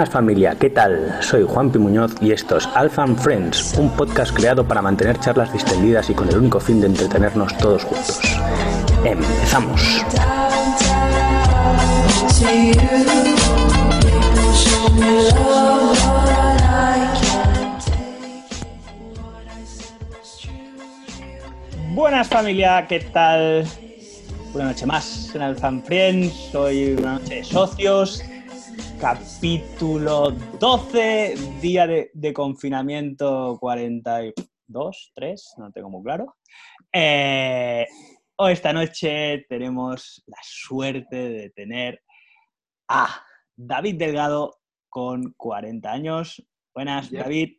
Buenas familia, ¿qué tal? Soy Juan Pi Muñoz y esto es Alpha and Friends, un podcast creado para mantener charlas distendidas y con el único fin de entretenernos todos juntos. Empezamos. Buenas familia, ¿qué tal? Una noche más en Alpha and Friends, hoy una noche de socios, capítulo 12, día de, confinamiento 42, 3, no tengo muy claro. Eh, hoy esta noche tenemos la suerte de tener a David Delgado con 40 años. Buenas, David.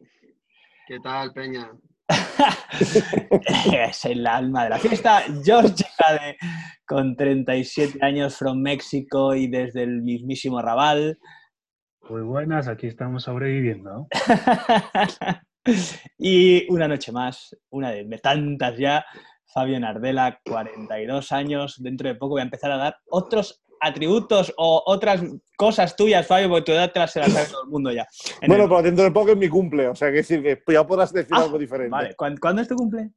¿Qué tal, Peña? es el alma de la fiesta. George Jade, con 37 años, from México y desde el mismísimo Raval. Muy buenas, aquí estamos sobreviviendo. y una noche más, una de tantas ya, Fabio Nardella, 42 años. Dentro de poco voy a empezar a dar otros atributos o otras cosas tuyas, Fabio, porque tu edad te las, sabe todo el mundo ya. bueno, pero dentro de poco es mi cumple, o sea, que decir que ya podrás decir ah, algo diferente. Vale, ¿Cuándo, es tu cumple?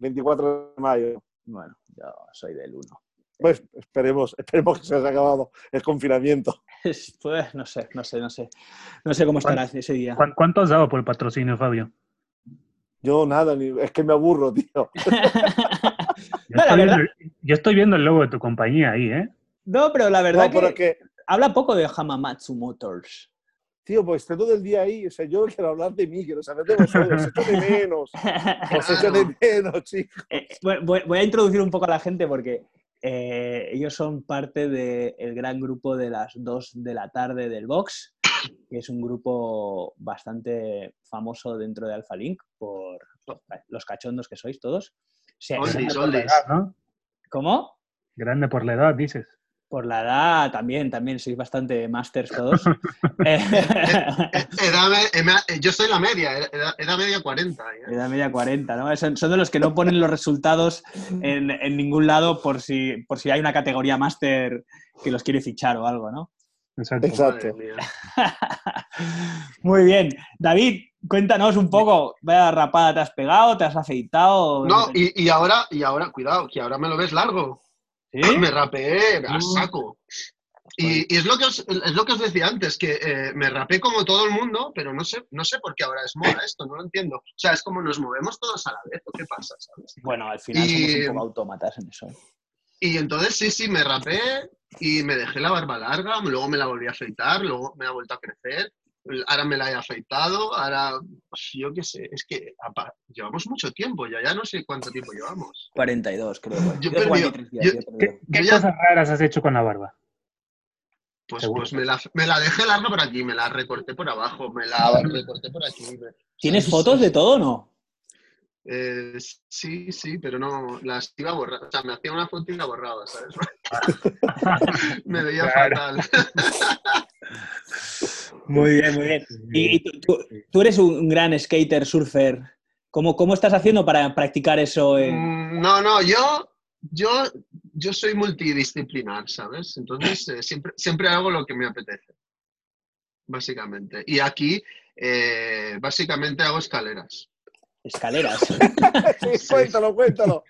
24 de mayo. Bueno, yo soy del 1. Pues esperemos, esperemos que se haya acabado el confinamiento. Pues no sé, no sé, no sé. No sé cómo estarás ese día. ¿Cuánto has dado por el patrocinio, Fabio? Yo nada, es que me aburro, tío. yo estoy viendo el logo de tu compañía ahí, ¿eh? No, pero la verdad que, habla poco de Hamamatsu Motors. Tío, pues estoy todo el día ahí. O sea, yo quiero hablar de mí, quiero saber de vosotros. Os echo de menos. Os echo de menos, chicos. Eh, voy, a introducir un poco a la gente porque eh, ellos son parte del gran grupo de las 2 de la tarde del Box, que es un grupo bastante famoso dentro de Alpha Link por los cachondos que sois todos. ¿Cómo? Grande por la edad, dices. Por la edad también, también sois bastante masters todos. yo soy la media, edad, media 40. Edad media 40, ¿no? Son, de los que no ponen los resultados en, ningún lado por si, por si hay una categoría máster que los quiere fichar o algo, ¿no? Exacto. Muy bien. David, cuéntanos un poco, vaya rapada te has pegado, te has afeitado. No, y, ahora, y ahora, cuidado, que ahora me lo ves largo. Me rapeé a saco. Y, es, lo que os, es lo que os decía antes, que eh, me rapé como todo el mundo, pero no sé, no sé por qué ahora es moda esto, no lo entiendo. O sea, es como nos movemos todos a la vez, ¿o qué pasa? ¿sabes? Bueno, al final somos un poco autómatas en eso. Y entonces sí, sí, me rapé y me dejé la barba larga, luego me la volví a afeitar, luego me ha vuelto a crecer, ahora me la he afeitado, ahora, pues, yo qué sé, es que llevamos mucho tiempo, ya, ya no sé cuánto tiempo llevamos. 42, creo. ¿Qué, cosas raras has hecho con la barba? Pues, pues me, la, me, la, dejé larga por aquí, me la recorté por abajo, me la recorté por aquí. ¿Tienes fotos de todo o no? Eh, sí, sí, pero no, las iba a borrar. O sea, me hacía una foto y la borraba, ¿sabes? me veía fatal. muy bien, muy bien. Y, tú, eres un gran skater, surfer. ¿Cómo, ¿Cómo estás haciendo para practicar eso? Mm, no, no, yo, yo, yo soy multidisciplinar, ¿sabes? Entonces, eh, siempre, siempre hago lo que me apetece, básicamente. Y aquí, eh, básicamente hago escaleras. Escaleras. cuéntalo, cuéntalo.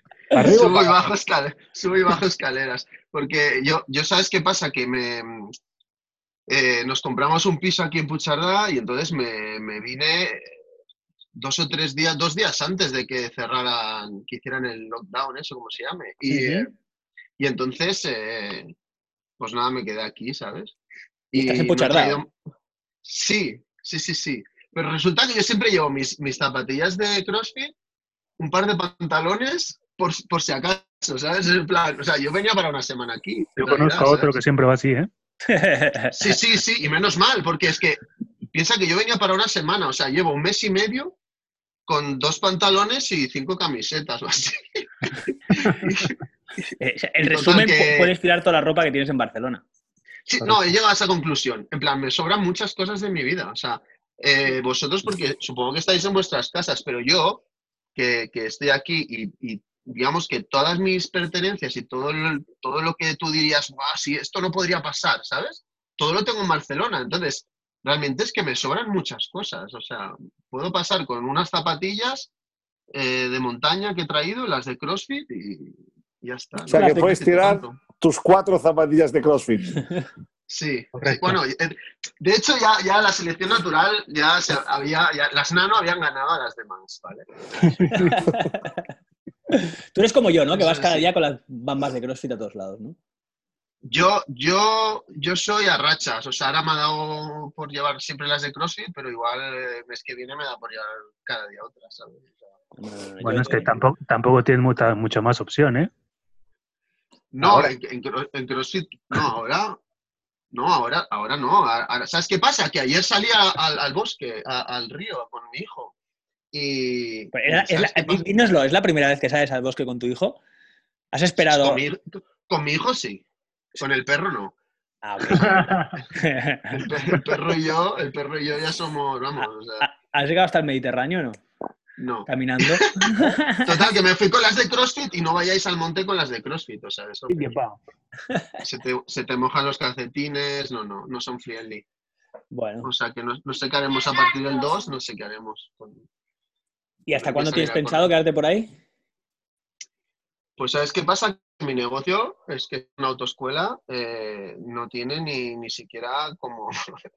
subo, y bajo escaleras, subo y bajo escaleras. Porque yo, yo ¿sabes qué pasa? Que me, eh, nos compramos un piso aquí en Puchardá y entonces me, me, vine dos o tres días, dos días antes de que cerraran, que hicieran el lockdown, eso como se llame. Y, y entonces, eh, pues nada, me quedé aquí, ¿sabes? Y ¿Estás en Puchardá? Sí, sí, sí, sí. Pero resulta que yo siempre llevo mis, mis zapatillas de CrossFit, un par de pantalones, por, por si acaso, ¿sabes? En plan, o sea, yo venía para una semana aquí. Yo conozco a otro que siempre va así, ¿eh? Sí, sí, sí, y menos mal, porque es que piensa que yo venía para una semana, o sea, llevo un mes y medio con dos pantalones y cinco camisetas o así. Eh, en resumen, puedes tirar toda la ropa que tienes en Barcelona. Sí, no, he llegado a esa conclusión. En plan, me sobran muchas cosas de mi vida. O sea, eh, vosotros porque supongo que estáis en vuestras casas, pero yo, que, estoy aquí y, digamos que todas mis pertenencias y todo, todo lo que tú dirías, si esto no podría pasar, ¿sabes? Todo lo tengo en Barcelona. Entonces, realmente es que me sobran muchas cosas. O sea, puedo pasar con unas zapatillas eh, de montaña que he traído, las de CrossFit y ya está. O sea, que puedes tirar tus cuatro zapatillas de CrossFit. Sí, bueno, de hecho ya, ya la selección natural ya, se había, las nano habían ganado a las demás, ¿vale? Tú eres como yo, ¿no? Que vas cada día con las bambas de CrossFit a todos lados, ¿no? Yo, yo, yo soy a rachas, o sea, ahora me ha dado por llevar siempre las de CrossFit, pero igual el mes que viene me da por llevar cada día otras, ¿sabes? bueno, es que tampoco, tampoco tienes mucha, mucha más opción, ¿eh? No, en, CrossFit, no, ahora, no, ahora, ahora no. ¿Sabes qué pasa? Que ayer salí al, bosque, al río, con mi hijo. Y. Pues es la, dínoslo, ¿es la primera vez que sales al bosque con tu hijo? ¿Has esperado? Con mi, hijo sí. Con el perro no. Ah, el, perro y yo, el perro y yo ya somos, vamos. ¿Has llegado hasta el Mediterráneo o no? No. Caminando. Total, que me fui con las de CrossFit y no vayáis al monte con las de CrossFit. O sea, eso. Se te, se te mojan los calcetines, no, no, no son friendly. Bueno. O sea, que no, sé qué haremos a partir del 2, no sé qué haremos. ¿Y hasta cuándo tienes pensado quedarte por ahí? Pues ¿sabes qué pasa? Mi negocio es que una autoescuela eh, no tiene ni, ni siquiera como,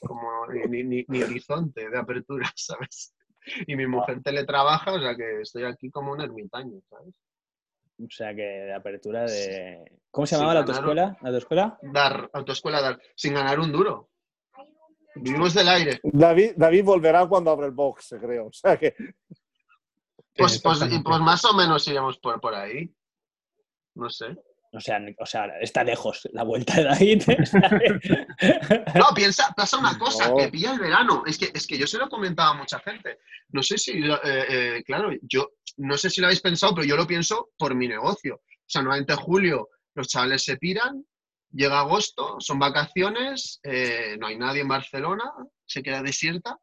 como ni, ni, ni, horizonte de apertura, ¿sabes? Y mi mujer teletrabaja, o sea que estoy aquí como un ermitaño, ¿sabes? O sea que de apertura de... ¿Cómo se llamaba la autoescuela? ¿La autoescuela? Dar, autoescuela dar, sin ganar un duro. Vivimos del aire. David, David volverá cuando abra el box, creo. O sea que... Pues, pues, pues, más o menos iremos por, por ahí. No sé. O sea, o sea, está lejos la vuelta de David. no, piensa, pasa una cosa, que pilla el verano. Es que, es que yo se lo comentaba a mucha gente. No sé si, eh, eh, claro, yo no sé si lo habéis pensado, pero yo lo pienso por mi negocio. O sea, normalmente en julio los chavales se piran, llega agosto, son vacaciones, eh, no hay nadie en Barcelona, se queda desierta.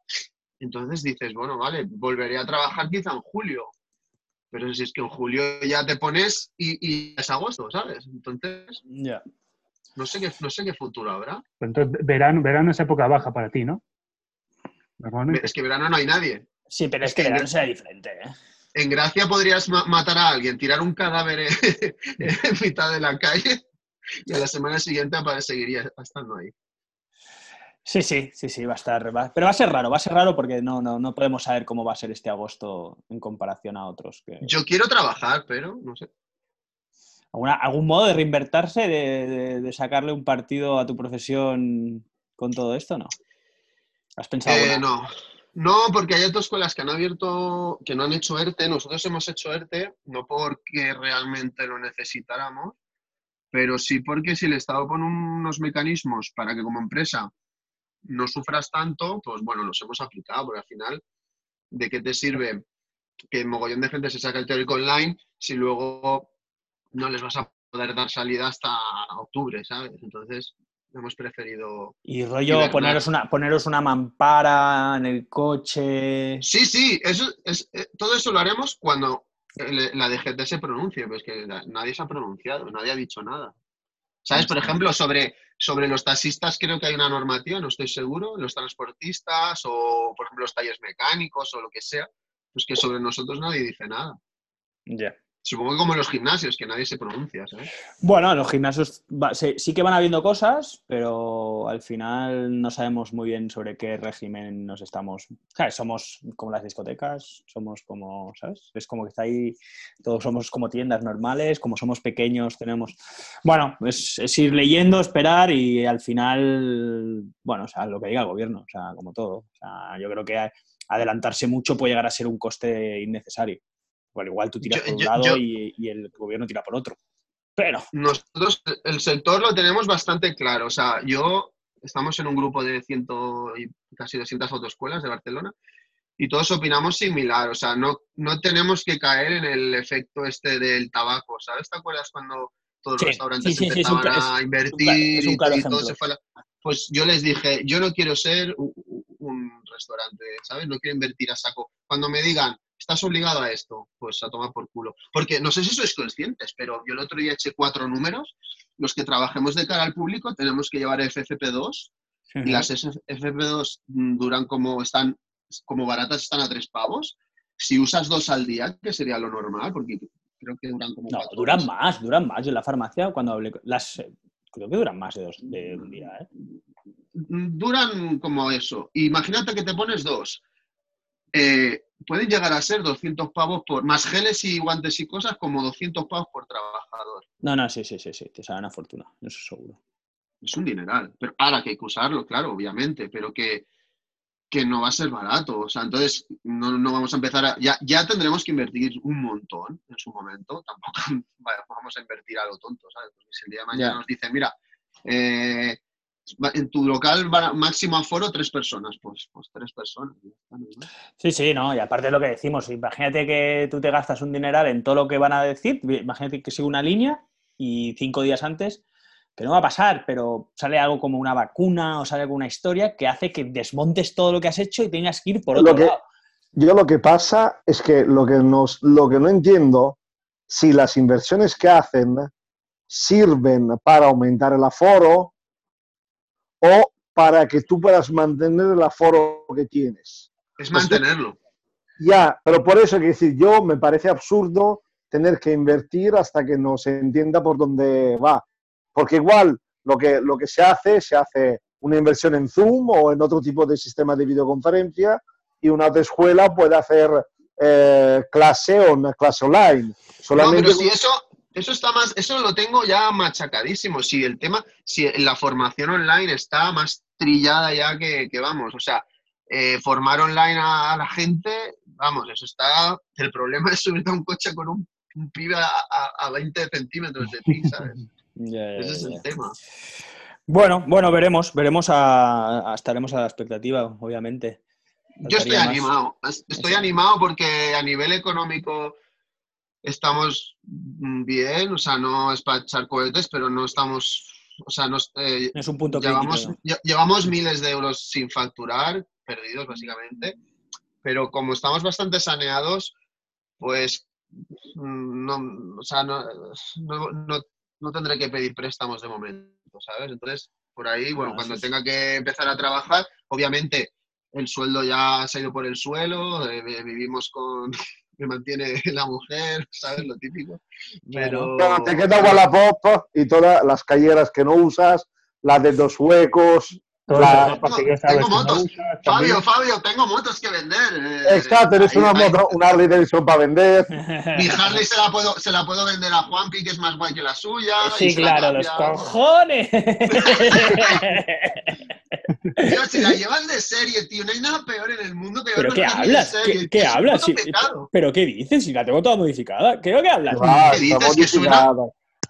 Entonces dices, bueno, vale, volveré a trabajar quizá en julio pero si es que en julio ya te pones y, es agosto, ¿sabes? Entonces, ya. no, sé qué, no sé qué futuro habrá. Entonces, verano, verano es época baja para ti, ¿no? Es que verano no hay nadie. Sí, pero es que verano será diferente, ¿eh? En Gracia podrías matar a alguien, tirar un cadáver en mitad de la calle y a la semana siguiente seguiría estando ahí. Sí, sí, sí, sí, va a estar. pero va a ser raro, va a ser raro porque no, no, no podemos saber cómo va a ser este agosto en comparación a otros. Que... Yo quiero trabajar, pero no sé. ¿Algún modo de reinvertirse, de, sacarle un partido a tu profesión con todo esto? ¿No? ¿Has pensado? Eh, no. No, porque hay otras escuelas que han abierto, que no han hecho ERTE. Nosotros hemos hecho ERTE, no porque realmente lo necesitáramos, pero sí porque si el Estado pone unos mecanismos para que como empresa no sufras tanto, pues bueno, los hemos aplicado, porque al final, ¿de qué te sirve que mogollón de gente se saque el teórico online si luego no les vas a poder dar salida hasta octubre, ¿sabes? Entonces, hemos preferido... Y rollo, poneros una, poneros una mampara en el coche... Sí, sí, eso es, eh, todo eso lo haremos cuando la DGT se pronuncie, pues que nadie se ha pronunciado, nadie ha dicho nada. ¿Sabes? Por ejemplo, sobre, sobre los taxistas creo que hay una normativa, no estoy seguro, los transportistas o, por ejemplo, los talleres mecánicos o lo que sea, pues que sobre nosotros nadie dice nada. Ya. Supongo que como en los gimnasios, que nadie se pronuncia, ¿sabes? Bueno, los gimnasios sí, que van habiendo cosas, pero al final no sabemos muy bien sobre qué régimen nos estamos. Somos como las discotecas, somos como, ¿sabes? Es como que está ahí, todos somos como tiendas normales, como somos pequeños, tenemos. Bueno, es, es ir leyendo, esperar y al final, bueno, o sea, lo que diga el gobierno, o sea, como todo. O sea, yo creo que adelantarse mucho puede llegar a ser un coste innecesario. Bueno, igual tú tiras por un lado y, el gobierno tira por otro. Pero. Nosotros, el sector lo tenemos bastante claro. O sea, yo. Estamos en un grupo de ciento y casi 200 autoescuelas de Barcelona y todos opinamos similar. O sea, no, no tenemos que caer en el efecto este del tabaco. ¿Sabes? ¿Te acuerdas cuando todos los restaurantes empezaban a invertir y, todo se fue Pues yo les dije, yo no quiero ser un restaurante, ¿sabes? No quiero invertir a saco. Cuando me digan, estás obligado a esto, pues a tomar por culo. Porque no sé si sois conscientes, pero yo el otro día eché cuatro números. Los que trabajemos de cara al público tenemos que llevar FFP2 y las FP2 duran como están como baratas están a tres pavos. Si usas dos al día, que sería lo normal, porque creo que duran como. No, duran más, duran más. Yo en la farmacia, cuando hablé. Las, creo que duran más de, dos, de un día, ¿eh? Duran como eso. Imagínate que te pones dos. Eh, pueden llegar a ser 200 pavos por. Más geles y guantes y cosas, como 200 pavos por trabajador. No, no, sí, sí, sí, sí. Te salen a fortuna, eso seguro. Es un dineral. Pero ahora que hay que usarlo, claro, obviamente, pero que que no va a ser barato. O sea, entonces no, no vamos a empezar a... Ya, ya, tendremos que invertir un montón en su momento. Tampoco vamos a invertir a lo tonto, ¿sabes? Porque si el día de mañana nos dicen, mira, eh, en tu local máximo aforo tres personas, pues, pues tres personas. Sí, sí, no, y aparte de lo que decimos, imagínate que tú te gastas un dineral en todo lo que van a decir, imagínate que sigue una línea y cinco días antes que no va a pasar, pero sale algo como una vacuna o sale alguna historia que hace que desmontes todo lo que has hecho y tengas que ir por otro lado. Yo lo que pasa es que lo que, nos, lo que no entiendo, si las inversiones que hacen sirven para aumentar el aforo o para que tú puedas mantener el aforo que tienes. Es mantenerlo. Ya, pero por eso, que decir, yo me parece absurdo tener que invertir hasta que no se entienda por dónde va. Porque igual lo que, lo que se hace, se hace una inversión en Zoom o en otro tipo de sistema de videoconferencia y una otra escuela puede hacer eh, clase o una clase online. Solamente... No, pero si eso, eso está más, eso lo tengo ya machacadísimo. Si el tema, si la formación online está más trillada ya que, vamos, o sea, eh, formar online a, la gente, vamos, eso está. El problema es subirte a un coche con un, pibe a, a 20 centímetros de ti, ¿sabes? Ese es el tema. Bueno, bueno, veremos, veremos a, estaremos a la expectativa, obviamente. Yo estoy animado, estoy animado porque a nivel económico estamos bien, o sea, no es para echar cohetes, pero no estamos, o sea, no, eh, es un punto llevamos, llevamos miles de euros sin facturar, perdidos básicamente, pero como estamos bastante saneados, pues mm, no, o sea, no, no, no tendré que pedir préstamos de momento, ¿sabes? Entonces, por ahí, bueno, cuando tenga que empezar a trabajar, obviamente el sueldo ya se ha ido por el suelo, eh, vivimos con, me mantiene la mujer, ¿sabes? Lo típico. Pero... te queda Wallapop y todas las calleras que no usas, las de dos huecos, tengo, motos. Fabio, Fabio, tengo motos que vender. Eh, Exacto, eres una moto, una Harley Davidson para vender. Mi Harley se la, puedo, se la puedo vender a Juanpi, que es más guay que la suya. Sí, claro, los cojones. Tío, si la llevas de serie, tío, no hay nada peor en el mundo que ¿Pero qué hablas? ¿Qué, ¿Qué hablas? ¿Pero qué dices? Si la tengo toda modificada. ¿Qué, qué hablas? ¿Qué dices? Que suena,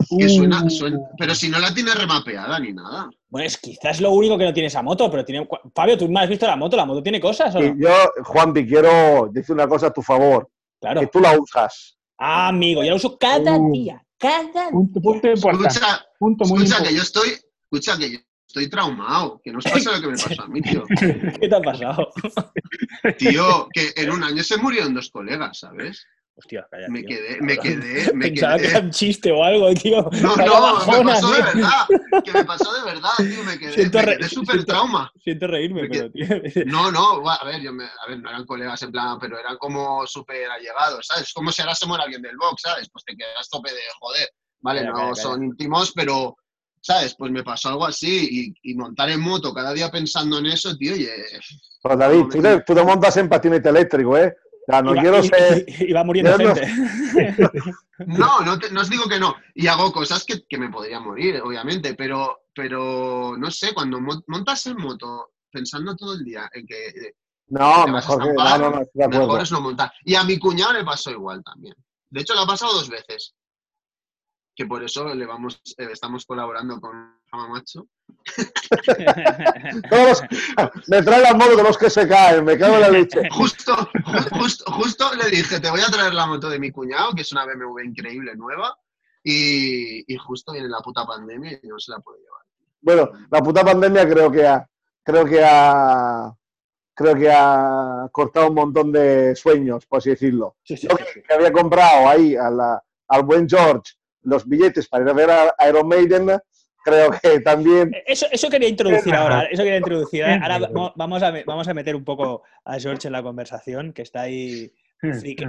que suena, uh. pero si no la tiene remapeada ni nada. Bueno, es quizás lo único que no tiene esa moto, pero tiene. Fabio, tú me has visto la moto, la moto tiene cosas. ¿o no? yo, Juanpi, quiero decir una cosa a tu favor. Claro. Que tú la usas. Ah, amigo, yo la uso cada uh. día. Cada punto, punto Escucha, punto muy escucha que yo estoy. Escucha que yo estoy traumado. Que no os pasa lo que me pasó a mí, tío. ¿Qué te ha pasado? Tío, que en un año se murieron dos colegas, ¿sabes? Hostia, cállate. Me quedé, me quedé, me Pensaba quedé. que era un chiste o algo, tío. No, no, me pasó de verdad. Que me pasó de verdad, tío. Me quedé, siento me quedé súper trauma. Siento reírme, pero, tío. No, no, a ver, yo me, a ver, no eran colegas en plan, pero eran como súper allegados, ¿sabes? Como si ahora se muera alguien del box, ¿sabes? Pues te quedas tope de joder. Vale, no son íntimos, pero, ¿sabes? Pues me pasó algo así y, y, montar en moto cada día pensando en eso, tío, y... Pues David, tú, te, tú te montas en patinete eléctrico, ¿eh? No iba, quiero ser. Va muriendo gente. No, no, no, os digo que no. Y hago cosas que, que, me podría morir, obviamente, pero, pero no sé, cuando montas en moto pensando todo el día en que. Eh, no, mejor, que, no, no, no, mejor es no montar. Y a mi cuñado le pasó igual también. De hecho, le ha pasado dos veces que por eso le vamos, eh, estamos colaborando con Jama Macho. Todos, me trae la moto de los que se caen, me cago en la leche. Justo, justo, justo le dije, te voy a traer la moto de mi cuñado, que es una BMW increíble, nueva, y, y justo viene la puta pandemia y no se la puedo llevar. Bueno, la puta pandemia creo que ha, creo que ha, creo que ha cortado un montón de sueños, por así decirlo. Sí, sí, Yo sí, que había comprado ahí a la, al buen George los billetes para ir a ver a Iron Maiden, creo que también... Eso, eso quería introducir ahora, eso quería introducir. Ahora vamos a, vamos a meter un poco a George en la conversación, que está ahí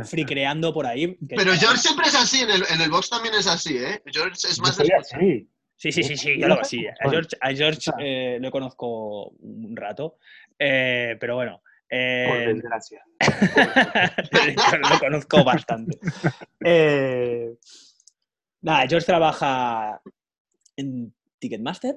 fricreando por ahí. Pero George siempre es así, en el, en el box también es así, ¿eh? George es más... Así. Sí, sí, sí, sí, yo lo sí. A George, a George eh, lo conozco un rato, eh, pero bueno. Eh, por desgracia. lo conozco bastante. Eh, nada, George trabaja en Ticketmaster.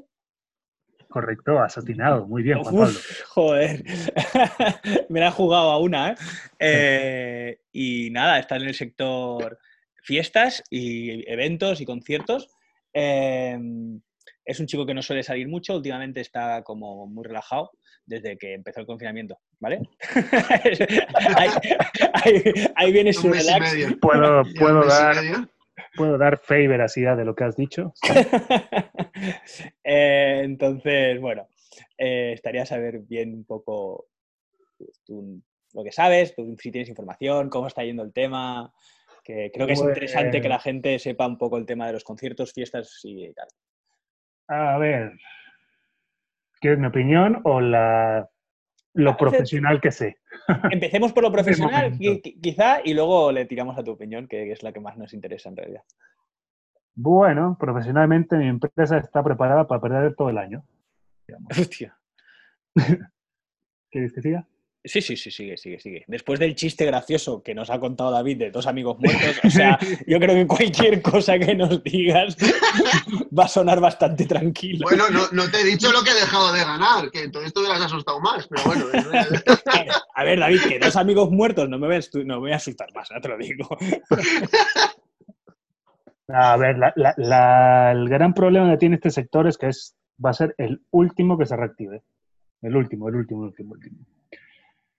Correcto, has atinado. Muy bien, Juan Pablo. Joder, me la he jugado a una. ¿eh? ¿eh? y nada, está en el sector fiestas y eventos y conciertos. Em, es un chico que no suele salir mucho, últimamente está como muy relajado desde que empezó el confinamiento, ¿vale? ahí, viene su relax. Puedo, puedo dar, puedo dar fe y veracidad de lo que has dicho. Eh, entonces, bueno, eh, estaría saber bien un poco pues, lo que sabes, si tienes información, cómo está yendo el tema, que creo que es interesante que la gente sepa un poco el tema de los conciertos, fiestas y tal. A ver, ¿quieres mi opinión o la, lo profesional que sé? Empecemos por lo profesional, quizá, y luego le tiramos a tu opinión, que es la que más nos interesa en realidad. Bueno, profesionalmente mi empresa está preparada para perder todo el año. Hostia. ¿Quieres que siga? Sí, sí, sí, sigue, sigue, sigue. Después del chiste gracioso que nos ha contado David de dos amigos muertos, o sea, yo creo que cualquier cosa que nos digas va a sonar bastante tranquilo. Bueno, no, te he dicho lo que he dejado de ganar, que entonces tú hubieras asustado más, pero bueno. a ver, David, que dos amigos muertos no me voy a, no voy a asustar más, ya te lo digo. A ver, el gran problema que tiene este sector es que es, va a ser el último que se reactive. El último, el último, el último, el último.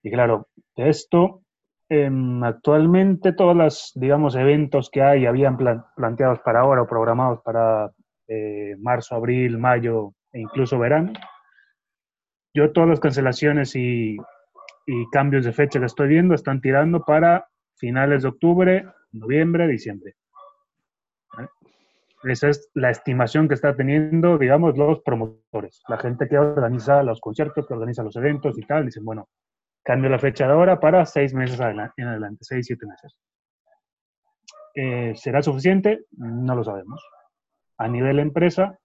Y claro, de esto, em, actualmente todos los, digamos, eventos que hay habían planteados para ahora o programados para eh, marzo, abril, mayo e incluso verano. Yo todas las cancelaciones y, cambios de fecha que estoy viendo están tirando para finales de octubre, noviembre, diciembre. ¿Eh? Esa es la estimación que está teniendo, digamos, los promotores, la gente que organiza los conciertos, que organiza los eventos y tal. Dicen, bueno, Cambio la fecha de ahora para seis meses en adelante, seis, siete meses. Eh, ¿Será suficiente? No lo sabemos. A nivel empresa,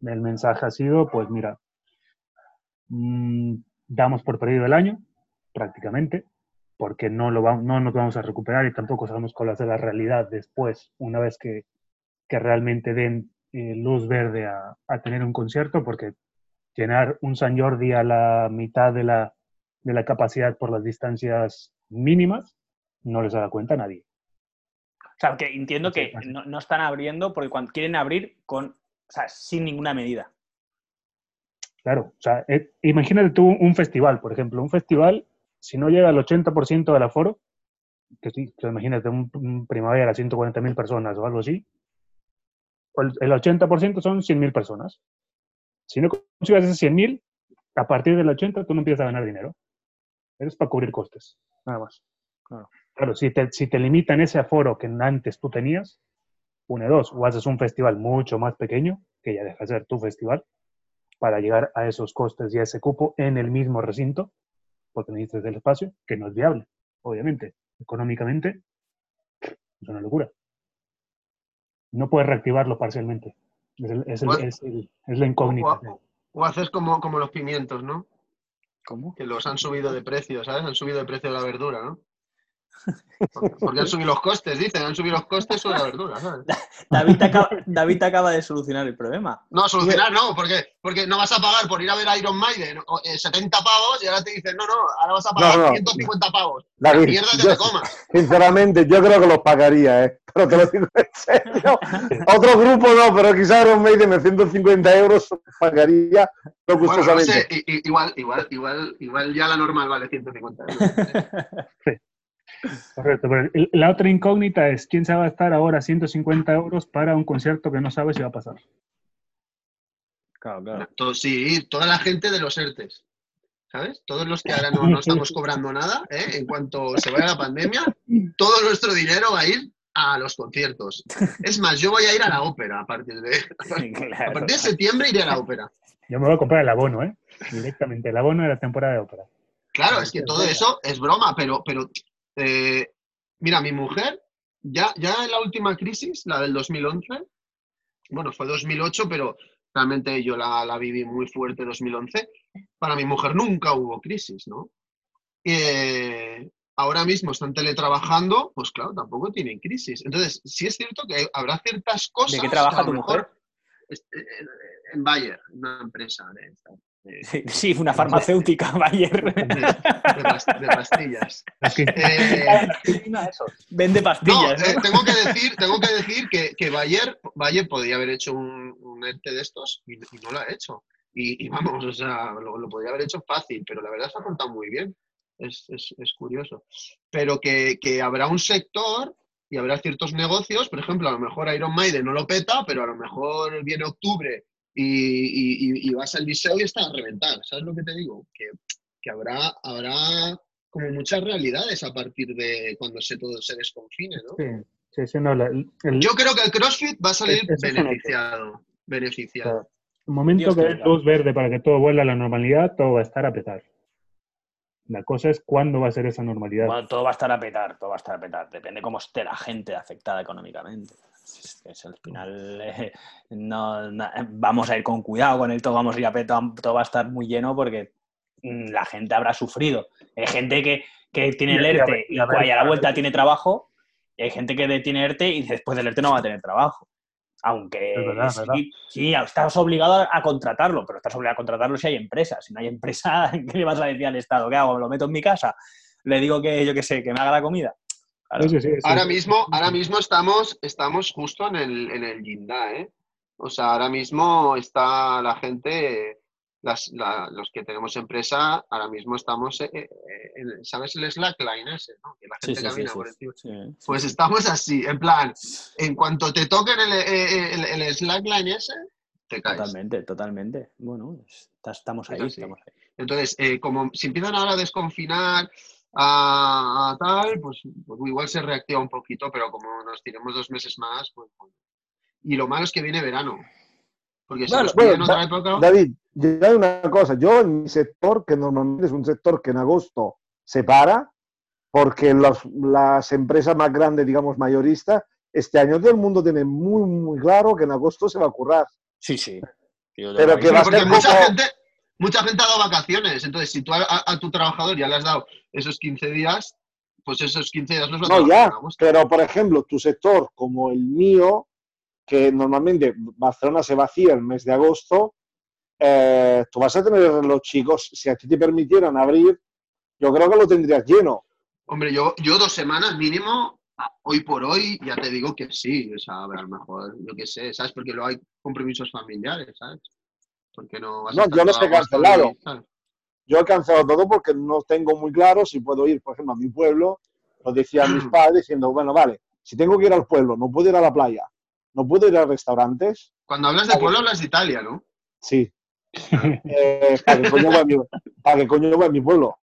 el mensaje ha sido, pues mira, mm, damos por perdido el año, prácticamente, porque no, lo no nos vamos a recuperar y tampoco sabemos cuál va a ser la realidad después, una vez que, que realmente den eh, luz verde a, a, tener un concierto, porque llenar un San Jordi a la mitad de la, de la capacidad por las distancias mínimas, no les da cuenta a nadie. O sea, que entiendo que no, están abriendo porque cuando quieren abrir con, o sea, sin ninguna medida. Claro, o sea, eh, imagínate tú un festival, por ejemplo, un festival, si no llega al 80% del aforo, que sí, imagínate un, primavera, 140.000 personas o algo así, el, el 80% son 100.000 personas. Si no consigues esos 100.000, a partir del 80 tú no empiezas a ganar dinero. Es para cubrir costes, nada más. Claro, si, te, si te limitan ese aforo que antes tú tenías, une dos, o haces un festival mucho más pequeño, que ya deja de ser tu festival, para llegar a esos costes y a ese cupo en el mismo recinto, porque necesitas el espacio, que no es viable, obviamente. Económicamente, es una locura. No puedes reactivarlo parcialmente. Es, la incógnita. O, haces como, como los pimientos, ¿no? ¿Cómo? Que los han subido de precio, ¿sabes? Han subido de precio la verdura, ¿no? Porque, han subido los costes, dicen, han subido los costes sobre la verdura, ¿sabes? David acaba, David acaba de solucionar el problema. No, solucionar no, porque, porque no vas a pagar por ir a ver a Iron Maiden 70 eh, pavos y ahora te dicen, no, no, ahora vas a pagar 150 pavos. David, mierda que te comas. Sinceramente, yo creo que los pagaría, ¿eh? Pero te lo digo en serio. Otro grupo no, pero quizás Iron Maiden en 150 euros pagaría lo bueno, no sé, igual, igual, igual, igual ya la normal vale 150 euros. sí. Correcto, pero la otra incógnita es quién se va a estar ahora 150 euros para un concierto que no sabe si va a pasar. Claro, claro. Sí, toda la gente de los ERTES, ¿sabes? Todos los que ahora no, no estamos cobrando nada, ¿eh? en cuanto se vaya la pandemia, todo nuestro dinero va a ir a los conciertos. Es más, yo voy a ir a la ópera a partir de, a partir de septiembre iré a la ópera. Yo me voy a comprar el abono, ¿eh? Directamente, el abono de la temporada de ópera. Claro, es que todo eso es broma, pero, pero eh, mira, mi mujer, ya, ya en la última crisis, la del 2011, bueno, fue 2008, pero realmente yo la, la viví muy fuerte 2011. Para mi mujer nunca hubo crisis, ¿no? Eh, ahora mismo están teletrabajando, pues claro, tampoco tienen crisis. Entonces, sí es cierto que habrá ciertas cosas. ¿De qué trabaja que tu mujer? eh, En Bayer, una empresa de, Sí, una farmacéutica, Bayer. de- de pas- de pastillas. Eh, Vende no, pastillas. eh, ¿no? tengo que decir, tengo que decir que, que Bayer, Bayer podría haber hecho un, un ERTE de estos y, y no lo ha hecho. Y, y vamos, o sea, lo, lo podría haber hecho fácil, pero la verdad se ha contado muy bien. Es, es- es curioso. Pero que, que habrá un sector y habrá ciertos negocios, por ejemplo, a lo mejor Iron Maiden no lo peta, pero a lo mejor viene octubre y, y- y- y vas al liceo y está a reventar. ¿Sabes lo que te digo? Que, que habrá, habrá como muchas realidades a partir de cuando se todo se desconfine, ¿no? Sí, sí, sí, no, la- el, el Yo creo que el CrossFit va a salir Es- beneficiado. Beneficiado. momento Dios que luz verde para que todo vuelva a la normalidad, todo va a estar a petar. La cosa es cuándo va a ser esa normalidad. Bueno, todo va a estar a petar, todo va a estar a petar. Depende cómo esté la gente afectada económicamente. Es, es al final eh, no, vamos a ir con cuidado con esto, vamos a ir a todo va a estar muy lleno porque mm, la gente habrá sufrido. Hay gente que, que tiene el ERTE y, a la vuelta tiene trabajo, y hay gente que tiene ERTE y después del ERTE no va a tener trabajo. Aunque Es verdad, es sí, verdad. sí, estás obligado a, a contratarlo, pero estás obligado a contratarlo si hay empresa. Si no hay empresa, ¿qué le vas a decir al Estado? ¿Qué hago? ¿Lo meto en mi casa? ¿Le digo que, yo qué sé, que me haga la comida? Claro. Sí, sí, sí, sí. Ahora mismo, ahora mismo estamos, estamos justo en el, en el guindá, ¿eh? O sea, ahora mismo está la gente, las, la- los que tenemos empresa, ahora mismo estamos, eh, eh, en- ¿sabes el slackline ese? ¿no? Que la Sí, gente sí, sí, camina sí, por encima. sí, sí. Pues estamos así, en plan, en cuanto te toquen el, eh, el, el slackline ese, te caes. Totalmente, totalmente. Bueno, está- estamos Es ahí, así. estamos ahí. Entonces, eh, como si empiezan ahora a desconfinar a, a tal, pues, pues igual se reactiva un poquito, pero como nos tiremos dos meses más, pues bueno. Y lo malo es que viene verano. Porque si Bueno, nos pillan bueno, otra época... David, yo hay una cosa. Yo en mi sector, que normalmente es un sector que en agosto se para, porque los- las empresas más grandes, digamos, mayoristas, este año todo el mundo tiene muy, muy claro que en agosto se va a currar. Sí, sí. Pero que va a ser mucha como- gente, mucha gente ha dado vacaciones. Entonces, si tú a, a- a tu trabajador ya le has dado esos 15 días, pues esos 15 días los va a No, ya, pero por ejemplo, tu sector como el mío, que normalmente Barcelona se vacía el mes de agosto, eh, tú vas a tener los chicos, si a ti te permitieran abrir, yo creo que lo tendrías lleno. Hombre, yo, yo dos semanas mínimo, hoy por hoy, ya te digo que sí. O sea, a ver, a lo mejor, yo qué sé, ¿sabes? Porque luego hay compromisos familiares, ¿sabes? Porque no vas a No, yo he agosto cancelado. Yo he cancelado todo porque no tengo muy claro si puedo ir, por ejemplo, a mi pueblo. Lo decían mis padres diciendo, bueno, vale, si tengo que ir al pueblo, no puedo ir a la playa, no puedo ir a restaurantes, Cuando hablas de pueblo, hablas de Italia, ¿no? sí. Eh, ¿Para qué coño voy a mi, para qué coño voy a mi pueblo?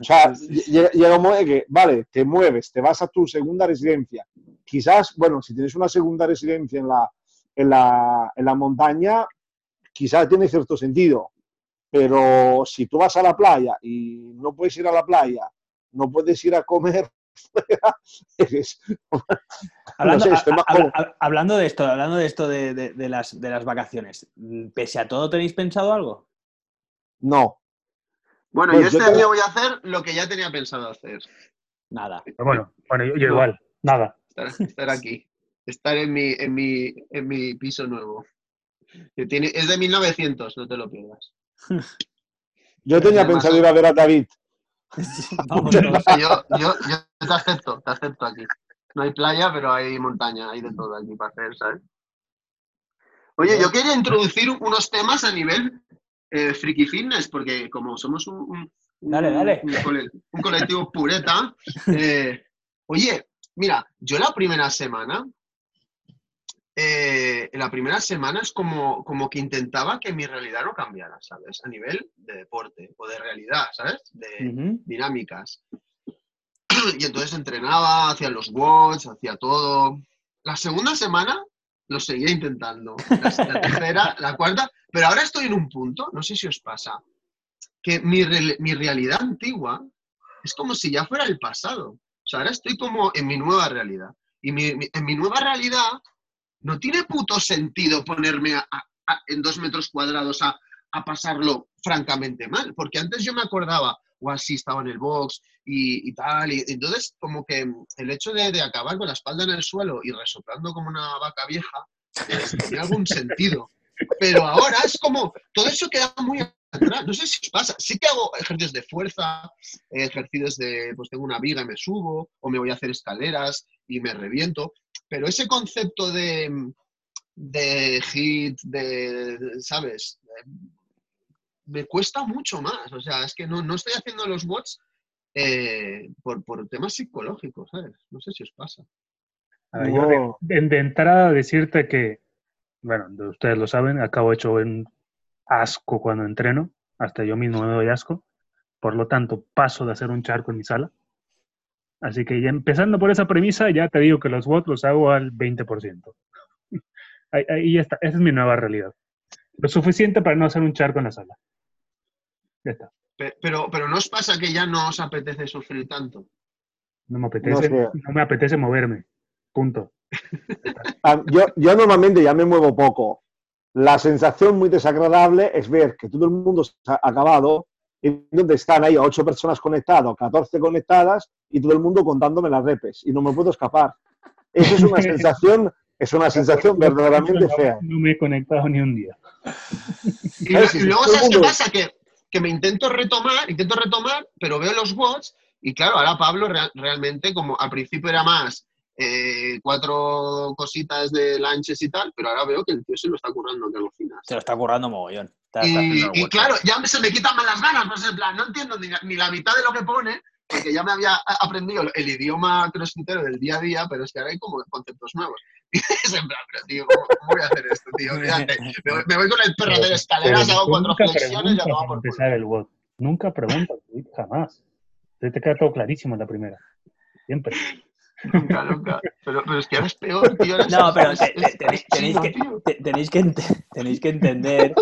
O sea, lle- llega un momento en que, vale, te mueves, te vas a tu segunda residencia. Quizás, bueno, si tienes una segunda residencia en la, en la, en la montaña, quizás tiene cierto sentido. Pero si tú vas a la playa y no puedes ir a la playa, no puedes ir a comer fuera, eres- Hablando, sé, estoy a- más a- como- a- hablando de esto, hablando de esto de, de- de las, de las vacaciones, pese a todo, ¿tenéis pensado algo? No. Bueno, Pues yo yo este te- año voy a hacer lo que ya tenía pensado hacer. Nada. Pero bueno, bueno, yo, yo igual, nada. Estar, estar aquí. Estar en mi, en mi, en mi piso nuevo. Que tiene, es de 1900, no te lo pierdas. Yo tenía Además, pensado ir a ver a David. Vamos. Yo, yo, yo te acepto, te acepto aquí. No hay playa, pero hay montaña, hay de todo aquí para hacer, ¿sabes? Oye, yo quería introducir unos temas a nivel eh, friki fitness, porque como somos un, un- un- Dale, dale. un cole- un colectivo pureta, eh, oye, mira, yo la primera semana, eh, la primera semana es como, como que intentaba que mi realidad no cambiara, ¿sabes? A nivel de deporte o de realidad, ¿sabes? De, Ujú. dinámicas. y entonces entrenaba, hacía los watts, hacía todo. La segunda semana lo seguía intentando. La, la tercera, la cuarta, pero ahora estoy en un punto, no sé si os pasa, que mi, re- mi realidad antigua es como si ya fuera el pasado. O sea, ahora estoy como en mi nueva realidad. Y mi- mi- en mi nueva realidad no tiene puto sentido ponerme a- en dos metros cuadrados a, pasarlo francamente mal. Porque antes yo me acordaba, o así estaba en el box y, y tal. Y entonces, como que el hecho de, de acabar con la espalda en el suelo y resoplando como una vaca vieja, eh, tenía algún sentido. Pero ahora es como, todo eso queda muy natural. No sé si os pasa. Sí que hago ejercicios de fuerza, ejercicios de, pues tengo una viga y me subo, o me voy a hacer escaleras y me reviento. Pero ese concepto de, de hit, de, ¿sabes? De- me cuesta mucho más. O sea, es que no, no estoy haciendo los watts eh, por, por temas psicológicos, ¿sabes? No sé si os pasa. A ver, yo de- de, entrada decirte que, bueno, de- ustedes lo saben, acabo hecho un asco cuando entreno, hasta yo mismo me doy asco, por lo tanto paso de hacer un charco en mi sala. Así que ya empezando por esa premisa, ya te digo que los watts los hago al 20%. Ahí, ahí ya está, esa es mi nueva realidad. Lo suficiente para no hacer un charco en la sala. Ya está. Pe- Pero, pero ¿no os pasa que ya no os apetece sufrir tanto? No me apetece, sé. no me apetece moverme. Punto. Yo, yo normalmente ya me muevo poco. La sensación muy desagradable es ver que todo el mundo se ha acabado y donde están ahí ocho personas conectadas, 14 conectadas y todo el mundo contándome las repes y no me puedo escapar. Esa es una sensación, es una sensación verdaderamente fea. No me he conectado ni un día. Y, luego, ¿sabes qué mundo- pasa? Que, que me intento retomar, intento retomar, pero veo los bots y claro, ahora Pablo real- realmente, como al principio era más eh, cuatro cositas de lanches y tal, pero ahora veo que el tío se lo está currando que alucinas. Se lo está currando mogollón. Y, y claro, ya se me quitan más las ganas, pues en plan, no entiendo ni, ni la mitad de lo que pone, porque ya me había aprendido el idioma crossfitero del día a día, pero es que ahora hay como conceptos nuevos. Y es en plan, pero tío, ¿cómo, cómo voy a hacer esto, tío? Fíjate, me, voy- me voy con el perro hacer escaleras, hago cuatro nunca flexiones y preguntas a tomar para por culo. empezar el WOD. Nunca preguntas, jamás. Te, te queda todo clarísimo en la primera. Siempre. Nunca, nunca. Pero, pero es que ahora es peor, tío. No, pero que, tenéis que entender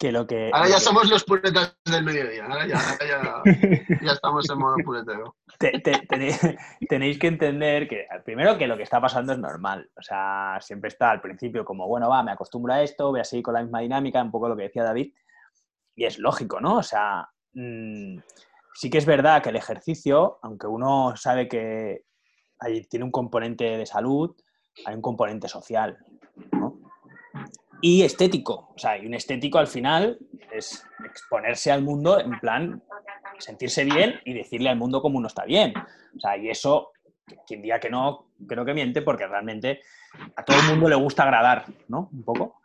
que lo que... Ahora ya somos los puretas del mediodía. Ahora ya, ahora ya, ya estamos en modo puretero. te- te- tenéis, tenéis que entender que, primero, que lo que está pasando es normal. O sea, siempre está al principio como, bueno, va, me acostumbro a esto, voy a seguir con la misma dinámica, un poco lo que decía David. Y es lógico, ¿no? O sea, mm, sí que es verdad que el ejercicio, aunque uno sabe que ahí tiene un componente de salud, hay un componente social, ¿no? Y estético. O sea, y un estético al final es exponerse al mundo en plan sentirse bien y decirle al mundo cómo uno está bien. O sea, y eso, quien diga que no, creo que miente porque realmente a todo el mundo le gusta agradar, ¿no? Un poco.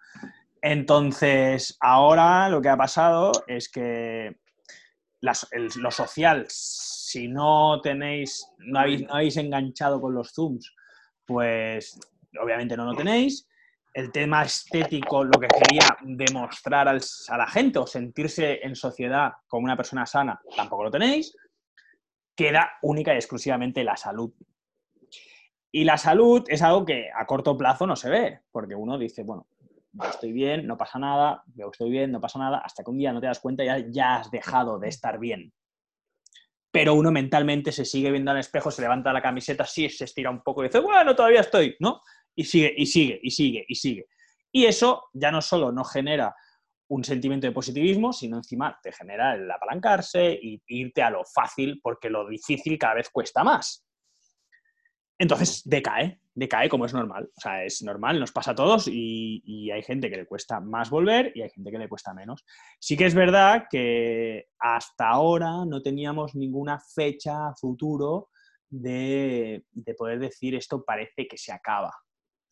Entonces, ahora lo que ha pasado es que lo social, si no tenéis, no habéis, no habéis enganchado con los Zooms, pues obviamente no lo tenéis. El tema estético, lo que quería demostrar al- a la gente o sentirse en sociedad como una persona sana, tampoco lo tenéis. Queda única y exclusivamente la salud. Y la salud es algo que a corto plazo no se ve, porque uno dice, bueno, yo estoy bien, no pasa nada, yo estoy bien, no pasa nada, hasta que un día no te das cuenta y ya, ya has dejado de estar bien. Pero uno mentalmente se sigue viendo al espejo, se levanta la camiseta, sí, se estira un poco y dice, bueno, todavía estoy, ¿no? Y sigue, y sigue, y sigue, y sigue. Y eso ya no solo no genera un sentimiento de positivismo, sino encima te genera el apalancarse y irte a lo fácil, porque lo difícil cada vez cuesta más. Entonces decae, decae como es normal. O sea, es normal, nos pasa a todos y, hay gente que le cuesta más volver y hay gente que le cuesta menos. Sí que es verdad que hasta ahora no teníamos ninguna fecha futuro de, de poder decir esto parece que se acaba.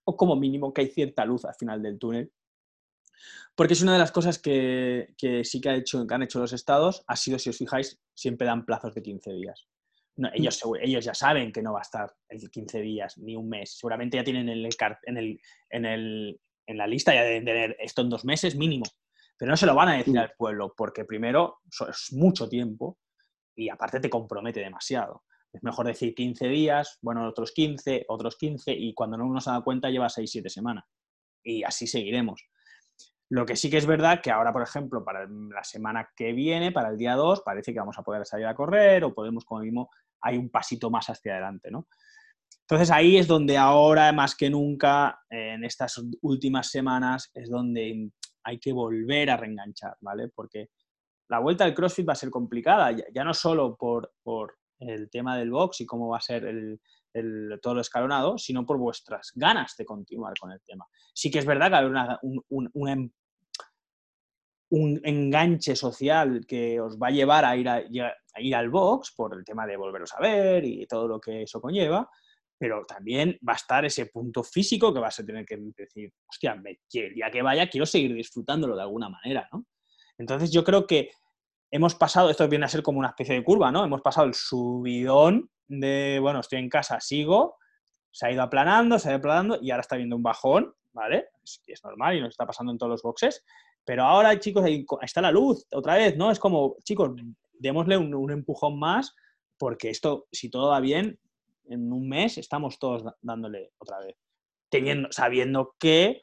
O como mínimo que hay cierta luz al final del túnel. Porque es una de las cosas que, que sí que, ha hecho, que han hecho los estados, ha sido, si os fijáis, siempre dan plazos de 15 días. No, ellos, ellos ya saben que no va a estar el 15 días ni un mes. Seguramente ya tienen en, el, en, el, en, el, en la lista, ya deben tener esto en dos meses mínimo. Pero no se lo van a decir Mm. al pueblo, porque primero es mucho tiempo y aparte te compromete demasiado. Es mejor decir 15 días, bueno, otros 15, otros 15, y cuando no nos da cuenta lleva 6-7 semanas. Y así seguiremos. Lo que sí que es verdad que ahora, por ejemplo, para la semana que viene, para el día 2, parece que vamos a poder salir a correr o podemos, como mismo, hay un pasito más hacia adelante, ¿no? Entonces ahí es donde ahora, más que nunca, en estas últimas semanas, es donde hay que volver a reenganchar, ¿vale? Porque la vuelta al CrossFit va a ser complicada, ya, no solo por, el tema del box y cómo va a ser el, todo lo escalonado, sino por vuestras ganas de continuar con el tema. Sí que es verdad que hay un, em, un, enganche social que os va a llevar a ir, a, ir al box por el tema de volveros a ver y todo lo que eso conlleva, pero también va a estar ese punto físico que vas a tener que decir, hostia, me, el día que vaya quiero seguir disfrutándolo de alguna manera, ¿no? Entonces yo creo que hemos pasado, esto viene a ser como una especie de curva, ¿no? Hemos pasado el subidón de, bueno, estoy en casa, sigo, se ha ido aplanando, se ha ido aplanando y ahora está viendo un bajón, ¿vale? Es, es normal y nos está pasando en todos los boxes, pero ahora, chicos, ahí está la luz, otra vez, ¿no? Es como, chicos, démosle un, un empujón más porque esto, si todo va bien, en un mes estamos todos dándole otra vez, teniendo, sabiendo que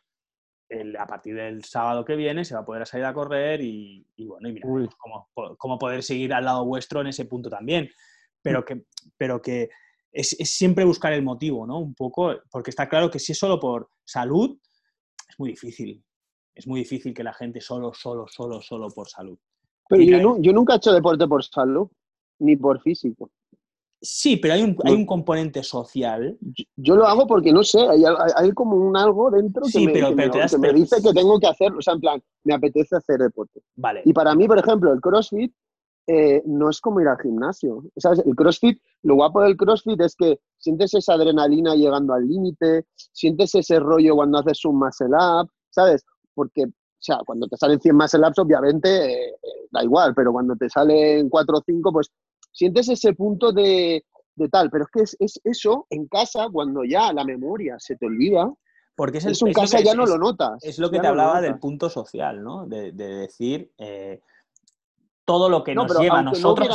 a partir del sábado que viene se va a poder salir a correr y, bueno, y mira, cómo, poder seguir al lado vuestro en ese punto también. Pero que, pero que es, siempre buscar el motivo, ¿no? Un poco, porque está claro que si es solo por salud, es muy difícil. Es muy difícil que la gente solo, solo, solo, solo por salud. Pero yo, yo nunca he hecho deporte por salud, ni por físico. Sí, pero hay un, hay un componente social. Yo, lo hago porque no sé, hay, hay, como un algo dentro que, me, me, dice que tengo que hacerlo. O sea, en plan, me apetece hacer deporte. Vale. Y para mí, por ejemplo, el CrossFit eh, no es como ir al gimnasio. ¿Sabes? El CrossFit, lo guapo del CrossFit es que sientes esa adrenalina llegando al límite, sientes ese rollo cuando haces un muscle up, ¿sabes? Porque, o sea, cuando te salen 100 muscle ups, obviamente eh, eh, da igual, pero cuando te salen 4 o 5, pues sientes ese punto de, tal, pero es que es, eso en casa cuando ya la memoria se te olvida. Porque es, el, en casa ya no lo notas. Es lo que te hablaba del punto social, ¿no? De, decir eh, todo lo que nos lleva a nosotros.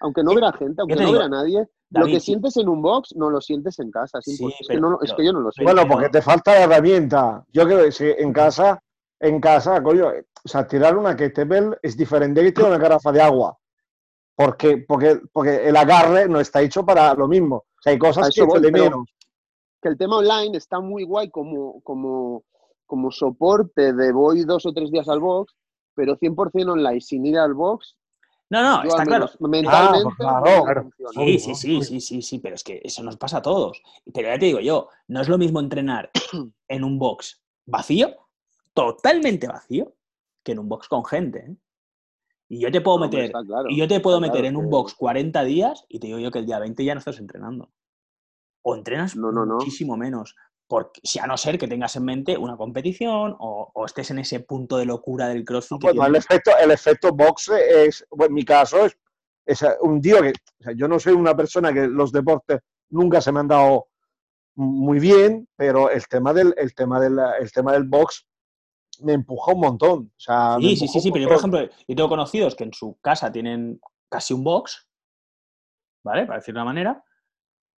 aunque, no hubiera gente, aunque no hubiera nadie, lo que sientes en un box no lo sientes en casa. es, que no, es, que yo no lo sé. Bueno, porque te falta la herramienta. Yo creo que en casa, en casa, coño, o sea, tirar una kettlebell es diferente que tirar una garrafa de agua porque, porque, porque el agarre no está hecho para lo mismo. O sea, hay cosas que voy, de menos. Que el tema online está muy guay como, como, como soporte de voy dos o tres días al box, pero 100% online sin ir al box. No, no, está claro. Mentalmente. Ah, pues claro, Sí, sí, sí, sí, sí, sí, pero es que eso nos pasa a todos. Pero ya te digo yo, no es lo mismo entrenar en un box vacío, totalmente vacío, que en un box con gente. ¿eh? Y yo te puedo meter, y yo te puedo meter en un box 40 días y te digo yo que el día 20 ya no estás entrenando. O entrenas muchísimo menos. Porque, si a no ser que tengas en mente una competición o, estés en ese punto de locura del crossfit. el, efecto, el efecto box es, en mi caso, es, es un tío que, yo no soy una persona que los deportes nunca se me han dado muy bien, pero el tema del, el tema del, el tema del box me empuja un montón. sí, sí, sí, sí, pero yo, por ejemplo, yo tengo conocidos que en su casa tienen casi un box, ¿vale? Para decir de una manera,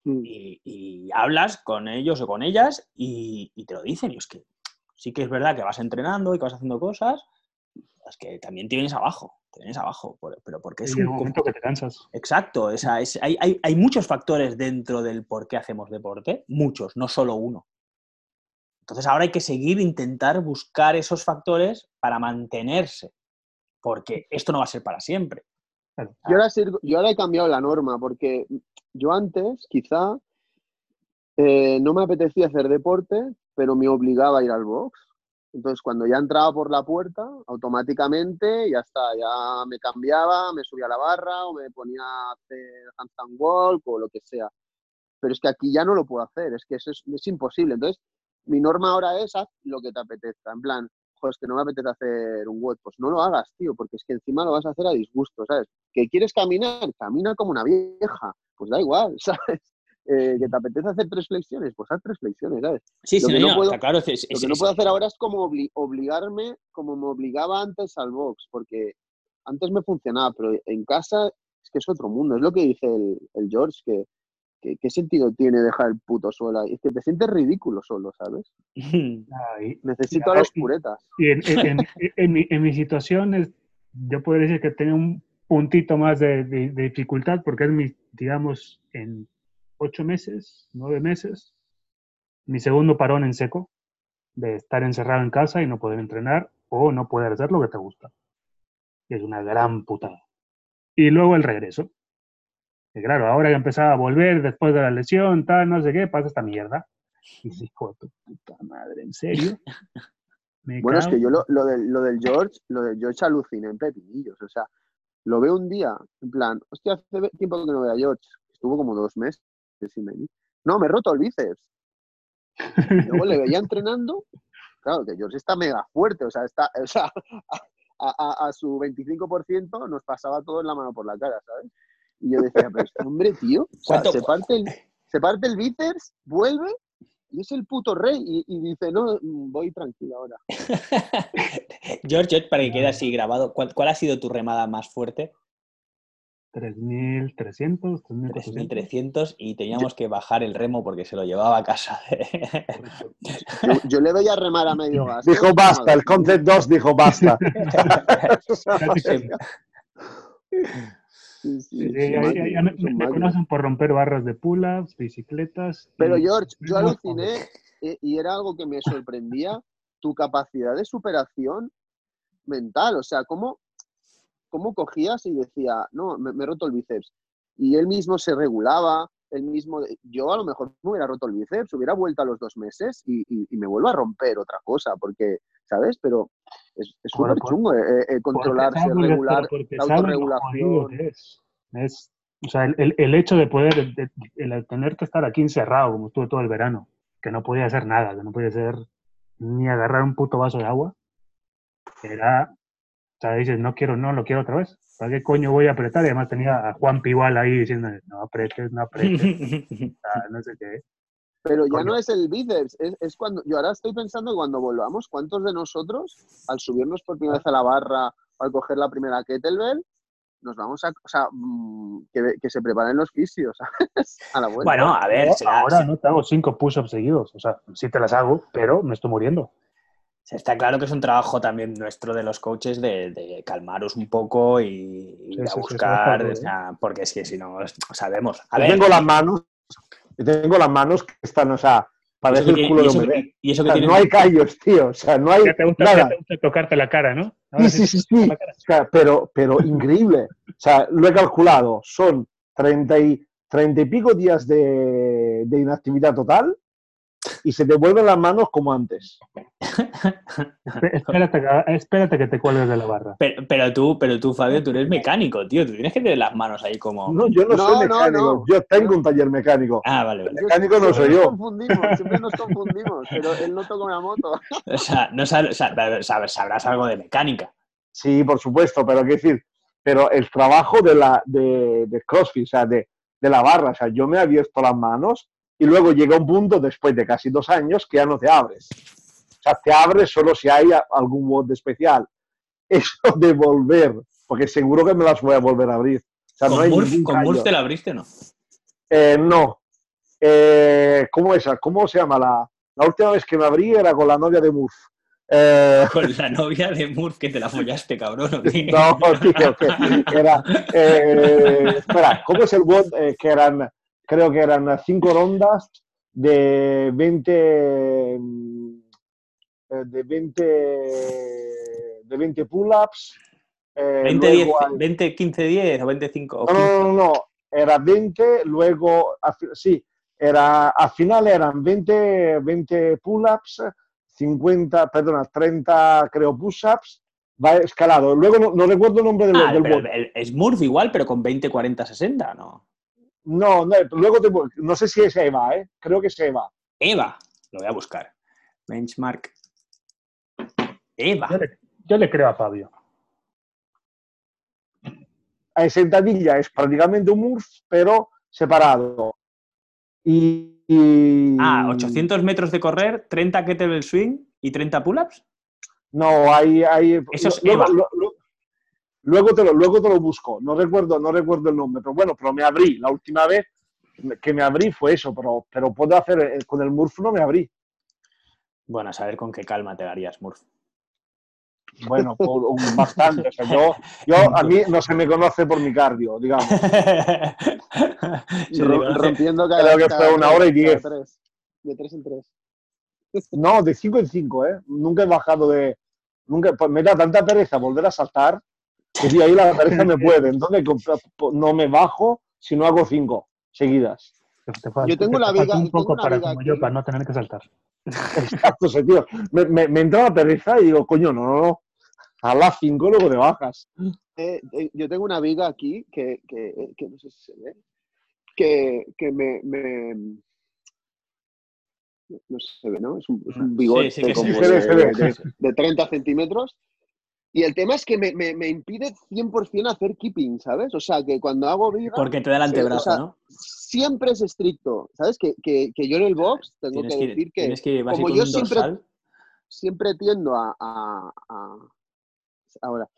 mm. y, hablas con ellos o con ellas y, te lo dicen. Y es que sí que es verdad que vas entrenando y que vas haciendo cosas, es que también tienes abajo, tienes abajo, pero porque es un momento que te cansas. Exacto, hay, hay, hay muchos factores dentro del por qué hacemos deporte, muchos, no solo uno. Entonces ahora hay que seguir, intentar buscar esos factores para mantenerse, porque esto no va a ser para siempre. Yo ahora, yo ahora he cambiado la norma, porque yo antes quizá eh, no me apetecía hacer deporte, pero me obligaba a ir al box. Entonces, cuando ya entraba por la puerta, automáticamente ya está, ya me cambiaba, me subía a la barra o me ponía a hacer handstand walk o lo que sea. Pero es que aquí ya no lo puedo hacer, es que eso es, es imposible. Entonces, mi norma ahora es haz lo que te apetezca. En plan, joder, es que no me apetece hacer un web, pues no lo hagas, tío, porque es que encima lo vas a hacer a disgusto, ¿sabes? Que quieres caminar, camina como una vieja, pues da igual, ¿sabes? Eh, que te apetece hacer tres flexiones, pues haz tres flexiones, ¿sabes? Sí, sí, no, puedo, claro. lo que no puedo hacer ahora es como obligarme, como me obligaba antes al box, porque antes me funcionaba, pero en casa es que es otro mundo. Es lo que dice el, el George, que, que- ¿qué sentido tiene dejar el puto suelo ahí? Es que te sientes ridículo solo, ¿sabes? Ay, Necesito a los sí. puretas. Y en, en- en- en mi, en mi situación, es, yo podría decir que tengo un puntito más de, de- de dificultad porque es mi, digamos, en ocho meses, nueve meses, mi segundo parón en seco de estar encerrado en casa y no poder entrenar o no poder hacer lo que te gusta. Es una gran putada. Y luego el regreso. Claro, ahora que empezaba a volver después de la lesión, tal, no sé qué, pasa esta mierda. Y dices, hijo tu puta madre, ¿en serio? Me Bueno, es que yo lo, lo, del, lo del George, lo del George aluciné en pepinillos. O sea, lo veo un día, en plan, hostia, hace tiempo que no veo a George. Estuvo como dos meses sin venir. No, me he roto el bíceps. Luego le veía entrenando. Claro, que George está mega fuerte. O sea, está, o sea a, a- a su 25% nos pasaba todo en la mano por la cara, ¿sabes? Y yo decía, pero este hombre, tío, o sea, ¿Cuánto- se, parte el, se parte el bíceps, vuelve y es el puto rey. Y, y dice, no, mm, voy tranquilo ahora. George, George, para que quede así grabado, ¿cuál, cuál ha sido tu remada más fuerte? 3.300, 3.400. 3.300 y teníamos que bajar el remo porque se lo llevaba a casa. Yo, yo le veía remar a medio gas. Dijo basta, el Concept 2 dijo basta. Sí, sí, Sí, es ya, un ya- máquina, ya me, conocen por romper barras de pull-ups, bicicletas. Pero y- George, yo aluciné eh, y era algo que me sorprendía, tu capacidad de superación mental. O sea, cómo, cómo cogías y decía, no, me, me he roto el bíceps. Y él mismo se regulaba, él mismo... Yo a lo mejor me hubiera roto el bíceps, hubiera vuelto a los dos meses y, y- y me vuelvo a romper otra cosa, porque, ¿sabes? Pero es es súper chungo eh, eh, porque controlarse, sabes- pero regular, la autorregulación. es. Es, o sea, el, el- el hecho de poder, de- el tener que estar aquí encerrado, como estuve todo el verano, que no podía hacer nada, que no podía hacer ni agarrar un puto vaso de agua, era, o sea, dices, no quiero, no, lo quiero otra vez. ¿Para qué coño voy a apretar? Y además tenía a Juan Pival ahí diciendo, no apretes, no apretes, ah, no sé qué. Pero ya Coño. no es el bíceps, es, es cuando. Yo ahora estoy pensando que cuando volvamos, ¿cuántos de nosotros, al subirnos por primera vez a la barra, al coger la primera kettlebell, nos vamos a. O sea, mm, que, que se preparen los fisios, ¿sabes? A la vuelta. bueno, a ver, será- ahora no te hago cinco push-ups seguidos, o sea, sí te las hago, pero me estoy muriendo. Está claro que es un trabajo también nuestro de los coaches de, de calmaros un poco y, y Sí, de sí, sí, buscar, o está sea, porque es que si no, sabemos. A ver, tengo las manos, yo tengo las manos que están, o sea, y parece eso el culo y de un bebé. y eso O que sea, tienes no hay callos, tío. O sea, no hay Ya te gusta, nada. te gusta tocarte la cara, ¿no? Sí, Ahora sí, sí, sí. O sea, pero, pero increíble. O sea, lo he calculado. Son 30 y, 30 y pico días de, de inactividad total y se te vuelven las manos como antes. Espérate, que- espérate que te cuelgues de la barra. Pero, pero tú, pero tú, Fabio, tú eres mecánico, tío. Tú tienes que tener las manos ahí como. No, yo no, No, soy mecánico. no. Yo tengo un taller mecánico. Ah, vale, vale. Yo- mecánico no siempre soy nos yo. confundimos, siempre nos confundimos, pero él no toca una moto. O sea, no sabes, o sea, sabes- sabrás algo de mecánica. Sí, por supuesto, pero quiero decir, pero el trabajo de la de, de CrossFit, o sea, de, de la barra, o sea, yo me he abierto las manos y luego llega un punto después de casi dos años que ya no te abres. O sea, te abres solo si hay algún mod especial. Eso de volver, porque seguro que me las voy a volver a abrir. O sea, no ¿Con hay. Murph te la abriste no? Eh, no. Eh, ¿Cómo esa? ¿Cómo se llama? La, la última vez que me abrí era con la novia de Murph. Eh, Con la novia de Murph que te la follaste, cabrón. No, tío, que era. eh, espera, ¿cómo es el? Eh, que eran, creo que eran cinco rondas de 20. mm, eh, de 20. de 20 pull-ups. eh, 20, 10, luego hay- 20, 15, 10 o 25. o no, 15. no, no, no, era 20, luego, sí, era, al final eran 20, 20 pull-ups, 50, perdona, 30, creo, push-ups, va escalado. Luego no, no recuerdo el nombre del, Ah, del pero WOD. el- es Murph igual, pero con 20, 40, 60, ¿no? No, no, luego te, no sé si es Eva, ¿eh? Creo que es Eva. Eva, lo voy a buscar. Benchmark. Eva. Yo le, yo le creo a Fabio. En sentadilla es prácticamente un Murph, pero separado. Y, y- Ah, 800 metros de correr, 30 kettlebell swing y 30 pull-ups. No, hay... hay Eso es Eva. lo- lo- Luego te lo, luego te lo busco. No recuerdo, no recuerdo el nombre, pero bueno, pero me abrí. La última vez que me abrí fue eso, pero, pero puedo hacer, eh, con el Murph no me abrí. Bueno, a saber con qué calma te darías, Murph. Bueno, por, un- bastante. O sea, yo, yo, a mí no se me conoce por mi cardio, digamos. Sí, rompiendo cada, Creo que cada fue una hora y diez. tres. De tres en tres. No, de 5 en 5, ¿eh? Nunca he bajado de. Nunca, pues me da tanta pereza volver a saltar sí, ahí la pereza me puede. Entonces no me bajo si no hago 5 seguidas. Te- te falta- Yo tengo te la viga- un poco una para viga como yo, aquí. para no tener que saltar. Exacto, ese tío. Me, me, me entra la pereza y digo, coño, no, no, no. A las 5 luego te bajas. Eh, eh, yo tengo una viga aquí que, que, eh, que no sé si se ve, que, que me, me- No se ve, ¿no? Es un, es un bigote sí se como ve, se ve, de, se ve, de- sí. de 30 centímetros. Y el tema es que me, me, me impide 100% hacer keeping, ¿sabes? O sea, que cuando hago viga, Porque te da el antebrazo, o sea, ¿no? siempre es estricto, ¿sabes? Que, que, que yo en el box tengo que que, ir, decir que que como con yo siempre- siempre tiendo a, a- a- ahora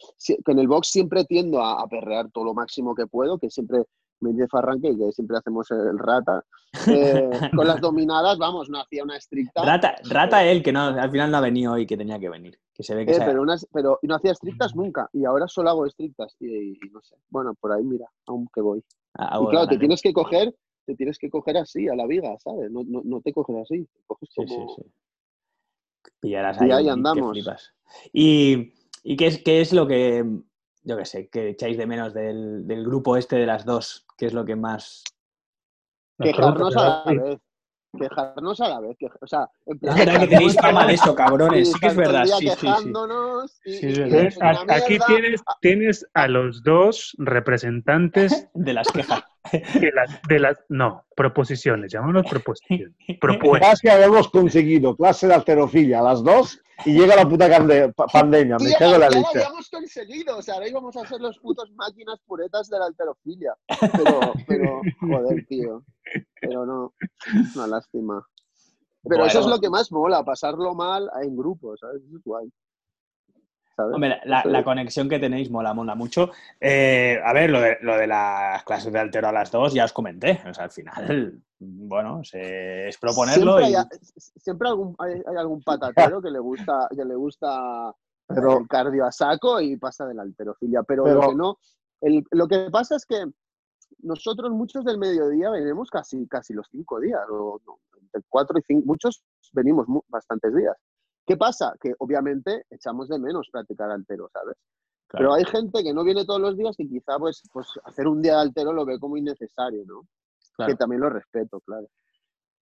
en el box siempre tiendo a, a perrear todo lo máximo que puedo que siempre me dice Farran que, siempre hacemos el rata. Eh, con las dominadas vamos no hacía una estricta. Rata, rata él, que no, al final no ha venido hoy, que tenía que venir. Que se ve que eh, se- pero unas pero no hacía estrictas nunca y ahora solo hago estrictas y, y no sé. Bueno por ahí mira aún que voy. Ah, y claro te tienes que coger te tienes que coger así a la viga sabes no, no, no te coges así te coges Sí, como sí, sí. Pillarás Y ahí, andamos. ¿Y, y qué, es, qué es lo que, yo qué sé, que echáis de menos del, del grupo este de las dos? ¿Qué es lo que más... Quejarnos a la vez quejarnos a la vez queja- o sea en Es plan, verdad que tenéis fama de eso, cabrones. Sí, Sí que es verdad. Sí, sí, sí. Sí, y- y Aquí tienes, tienes a los dos representantes De las quejas. de las, de las no, proposiciones, llamémoslos proposiciones. Propuestas. Casi habíamos conseguido clase de alterofilia a las 2 y llega la puta pandemia. Me cago en la ya lo leche. habíamos conseguido, o sea, ahora íbamos a ser los putos máquinas puretas de la alterofilia. Pero, pero, joder, tío. Pero no, una lástima. Pero eso es Bueno. lo que más mola, pasarlo mal en grupo, ¿sabes? Es guay. ¿Sabes? Hombre, la, conexión que tenéis mola, mola mucho. Eh, a ver, lo de, lo de las clases de altero a las dos ya os comenté. O sea, al final, bueno, se- es proponerlo siempre y... hay, siempre algún, hay, hay algún patatero que le gusta, que le gusta Pero- el cardio a saco y pasa de la alterofilia. Pero, Pero- lo que no, el- lo que pasa es que nosotros muchos del mediodía venimos casi, casi los cinco días, o no, entre cuatro y cinco, muchos venimos mu- bastantes días. ¿Qué pasa? Que obviamente echamos de menos practicar altero, ¿sabes? Claro. Pero hay gente que no viene todos los días y quizá pues, pues hacer un día de altero lo ve como innecesario, ¿no? Claro. Que también lo respeto, claro.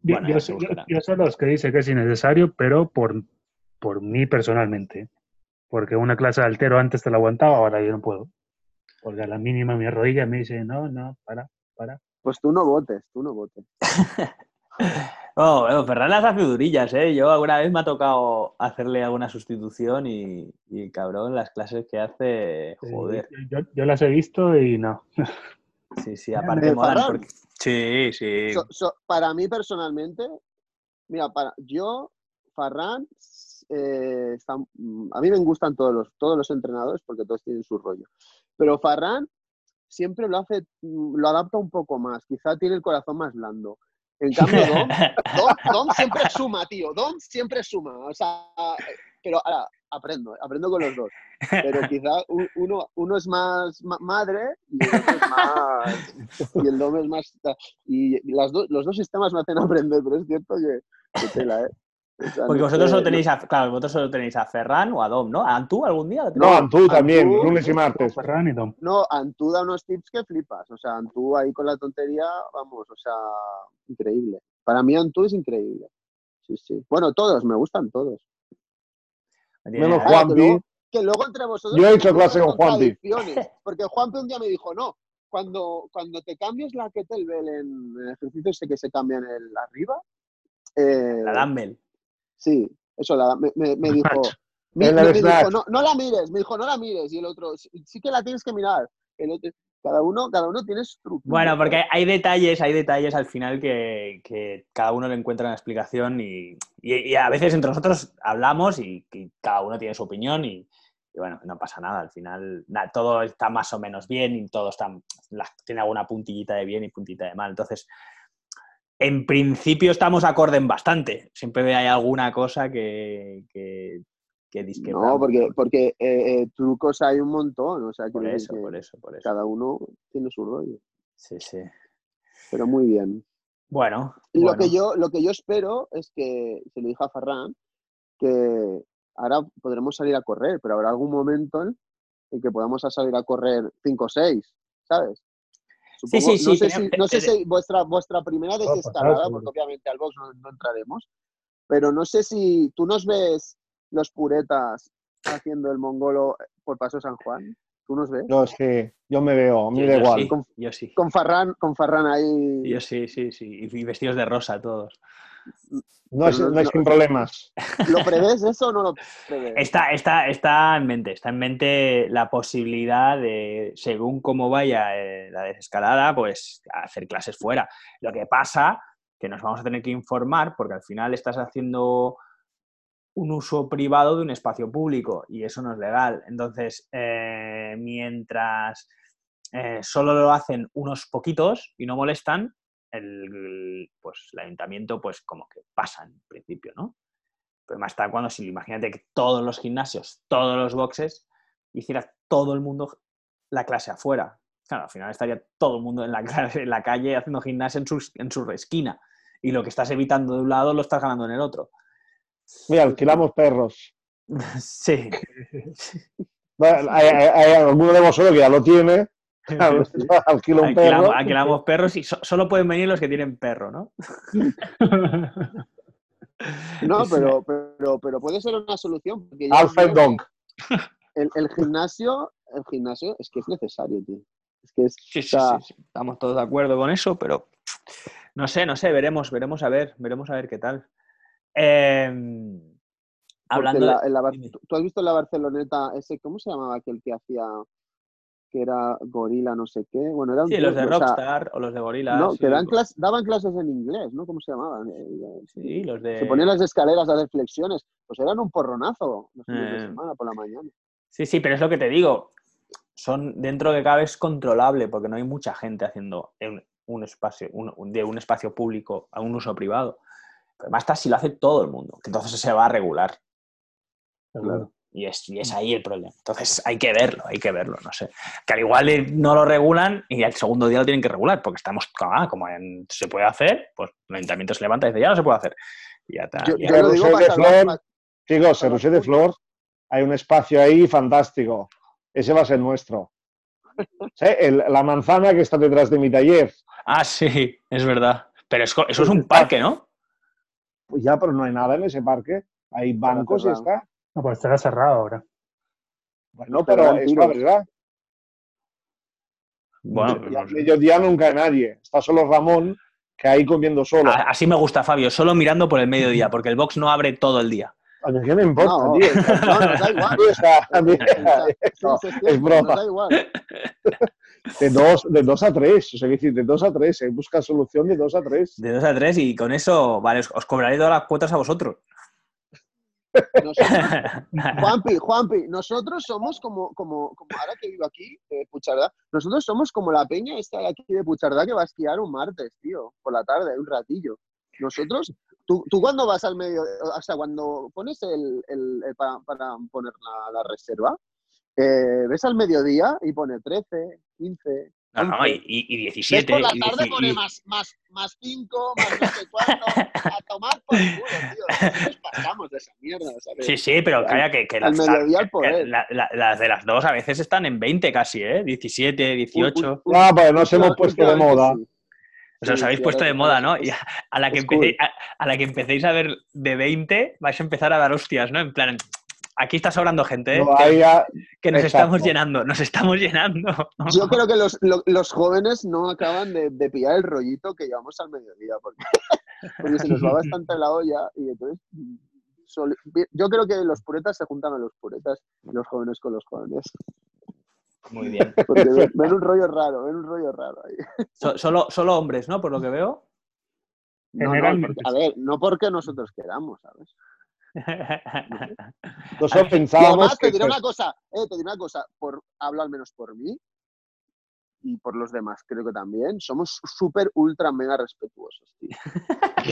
Yo, Bueno, yo soy los que dice que es innecesario, pero por, por mí personalmente. Porque una clase de altero antes te la aguantaba, ahora yo no puedo. Porque a la mínima mi rodilla me dice, no, no, para, para. Pues tú no votes, tú no votes. Oh, bueno, Ferran las hace durillas, ¿eh? Yo alguna vez me ha tocado hacerle alguna sustitución y, y cabrón, las clases que hace, joder. Yo, yo las he visto y no. Sí, sí, aparte molan Ferran. porque... Sí, sí. So- so- para mí personalmente, mira, para yo, Farran, eh, está- mm, a mí me gustan todos los, todos los entrenadores porque todos tienen su rollo. Pero Farran siempre lo hace, mm, lo adapta un poco más. Quizá tiene el corazón más blando. En cambio, Dom, Dom, Dom siempre suma, tío. Dom siempre suma. O sea, pero ahora aprendo, aprendo con los dos. Pero quizá uno, uno es más ma- madre y el otro es más. Y el Dom es más. Y las do- los dos sistemas me hacen aprender, pero es cierto que, que tela, ¿eh? Porque vosotros sé, solo no- tenéis a, claro, vosotros solo tenéis a Ferran o a Dom, ¿no? ¿A Antú algún día? lo No? Antú también, Antú, lunes y martes. Ferran y Dom. No, Antú da unos tips que flipas. O sea, Antú ahí con la tontería, vamos, o sea, increíble. Para mí Antú es increíble. Sí, sí. Bueno, todos, me gustan todos. Menos Ah, Juanpi. que luego- entre vosotros. Yo he hecho clase con Juanpi. Porque Juanpi un día me dijo, no, cuando, cuando te cambies la kettlebell en el ejercicio ese que se cambia en el arriba. eh, La dumbbell. Sí, eso la- me, me- me dijo. Me, me no, no la mires, me dijo, no la mires. Y el otro, sí, sí que la tienes que mirar. El otro- cada uno, cada uno tiene su. Bueno, porque hay detalles, hay detalles al final que, que cada uno le encuentra una explicación y, y- y a veces entre nosotros hablamos y, y cada uno tiene su opinión y, y bueno, no pasa nada, al final na- todo está más o menos bien y todo está, la- tiene alguna puntillita de bien y puntita de mal. Entonces, en principio estamos acorde en bastante. Siempre hay alguna cosa que, que, que. No, porque, porque eh, eh, trucos hay un montón, o sea, Por eso, por eso, por eso. cada uno tiene su rollo, Sí, sí. pero muy bien. Bueno. Lo, que yo, lo que yo espero es que, se lo dije a Ferran, que ahora podremos salir a correr, pero habrá algún momento en que podamos salir a correr 5 o 6, ¿sabes? Sí, sí, no sí, sé, tenemos- si, no sé si vuestra, vuestra primera desescalada, seguro. porque obviamente al box no, no entraremos, pero no sé si tú nos ves los puretas haciendo el mongolo por Paso San Juan. ¿Tú nos ves? Yo sí, yo me veo, a mí da igual. sí, Con- yo sí. Con Farran, con Farran ahí. Yo sí, sí, sí. Y vestidos de rosa todos. No es, pero no- no es no- sin problemas. ¿Lo prevés eso o no lo prevés? Está, está, está en mente, está en mente la posibilidad de, según cómo vaya eh, la desescalada, pues hacer clases fuera. Lo que pasa que nos vamos a tener que informar porque al final estás haciendo un uso privado de un espacio público y eso no es legal. Entonces, eh, mientras eh, solo lo hacen unos poquitos y no molestan, el, pues, el ayuntamiento pues como que pasa en principio, ¿no? Pero más está cuando, si imagínate que todos los gimnasios, todos los boxes, hiciera todo el mundo la clase afuera. Claro, al final estaría todo el mundo en la, clase- en la calle haciendo gimnasia en su, en su esquina. Y lo que estás evitando de un lado lo estás ganando en el otro. Mira, alquilamos perros. Sí. Hay, hay- hay alguno de vosotros que ya lo tiene. Un perro. Alquilamos, alquilamos perros y so- solo pueden venir los que tienen perro, ¿no? No, pero, pero, pero puede ser una solución. Que Dog. El, el gimnasio, el gimnasio es que es necesario, tío. Es que es, Sí, sí, sí, sí. Estamos todos de acuerdo con eso, pero no sé, no sé, veremos, veremos a ver, veremos a ver qué tal. Em, hablando la- de- la. ¿tú- ¿Tú has visto en la Barceloneta ese, cómo se llamaba aquel que hacía, que era gorila, no sé qué? Bueno, era un Sí, tío los de que, o sea, Rockstar o los de Gorilla. no, sí, que dan pues, clas- daban clases en inglés, ¿no? ¿Cómo se llamaban? Eh, Sí, los de. Se ponían las escaleras a hacer flexiones. Pues eran un porronazo los fines de Eh. semana por la mañana. Sí, sí, pero es lo que te digo. Son dentro de cabe es controlable porque no hay mucha gente haciendo en un espacio, un- un- de un espacio público a un uso privado. Pero más está si lo hace todo el mundo, que entonces se va a regular. Claro. Y es, y es ahí el problema. Entonces hay que verlo, hay que verlo, no sé. Que al igual eh, no lo regulan y al segundo día lo tienen que regular, porque estamos, ah, como en- se puede hacer, pues el ayuntamiento se levanta y dice, ya no se puede hacer. Y ya está. Yo, yo lo digo de. Chicos, en Rocher de Flor hay un espacio ahí fantástico. Ese va a ser nuestro. Sí, el- la manzana que está detrás de mi taller. Ah, sí, es verdad. Pero es eso es un parque, ¿no? Pues ya, pero no hay nada en ese parque. Hay bancos y está. No, pues estará cerrado ahora. Bueno, Pero pero es la verdad. Bueno, Y no al sé. mediodía nunca hay nadie. Está solo Ramón, que ahí comiendo solo. Así me gusta, Fabio, solo mirando por el mediodía, porque el box no abre todo el día. A mí qué me importa, No. tío. No, da igual. No, sí, es broma. Da igual. de, dos, de dos a tres. O sea, decir, de dos a tres. Se busca solución de dos a tres. De 2 a 3 y con eso, vale, os, os cobraré todas las cuotas a vosotros. Nosotros- Juanpi, Juanpi, nosotros somos como, como, como ahora que vivo aquí, eh, Puchardá, nosotros somos como la peña esta de aquí de Puchardá que va a esquiar un martes, tío, por la tarde, un ratillo. Nosotros, tú, tú cuando vas al medio, o sea, cuando pones el, el- el pa- para, poner la, la reserva, eh, ves al mediodía y pone 13, 15. No, no, 11. y, y- y Ves 17. por la y tarde 10 pone y- más, más, más 5, más no sé cuánto, a tomar por el culo, tío. Nosotros pasamos de esa mierda, ¿sabes? Sí, sí, pero Al- calla que, que al las, mediodía al que poder. la- la- las de las dos a veces están en 20 casi, ¿eh? 17, 18. Un- No, pues nos hemos puesto de moda. sí. O sea, os Sí, habéis puesto de moda, ¿no? Y a, a la que empecéis, a, a la que empecéis a ver de 20, vais a empezar a dar hostias, ¿no? En plan, aquí está sobrando gente, ¿eh? No, que, ahí ya- que nos exacto. estamos llenando, nos estamos llenando. Yo creo que los, lo- los jóvenes no acaban de, de pillar el rollito que llevamos al mediodía, porque, porque se nos va bastante la olla y entonces sol- yo creo que los puretas se juntan a los puretas y los jóvenes con los jóvenes. Muy bien. Porque ven, ven un rollo raro, ven un rollo raro ahí. So- solo, solo hombres, ¿no? Por lo que veo. No, a ver, no porque nosotros queramos, ¿sabes? Nosotros pensábamos además te que... diré una cosa, eh, te diré una cosa, por, hablo al menos por mí y por los demás, creo que también, somos súper, ultra, mega respetuosos, tío.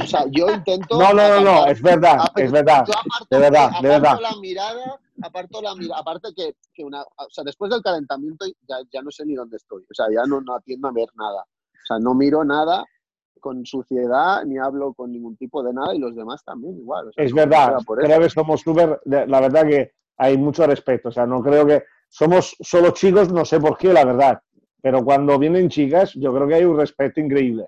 O sea, yo intento... No, no, no, no, es verdad, es verdad. Yo aparto, de verdad, de verdad. la mirada, aparto la mirada, aparte que, que una, o sea, después del calentamiento ya, ya no sé ni dónde estoy, o sea, ya no, no atiendo a ver nada, o sea, no miro nada con suciedad, ni hablo con ningún tipo de nada, y los demás también igual. o sea, Es no- verdad, creo que somos súper, la verdad que hay mucho respeto, o sea, no creo que somos solo chicos, no sé por qué, la verdad, pero cuando vienen chicas, yo creo que hay un respeto increíble.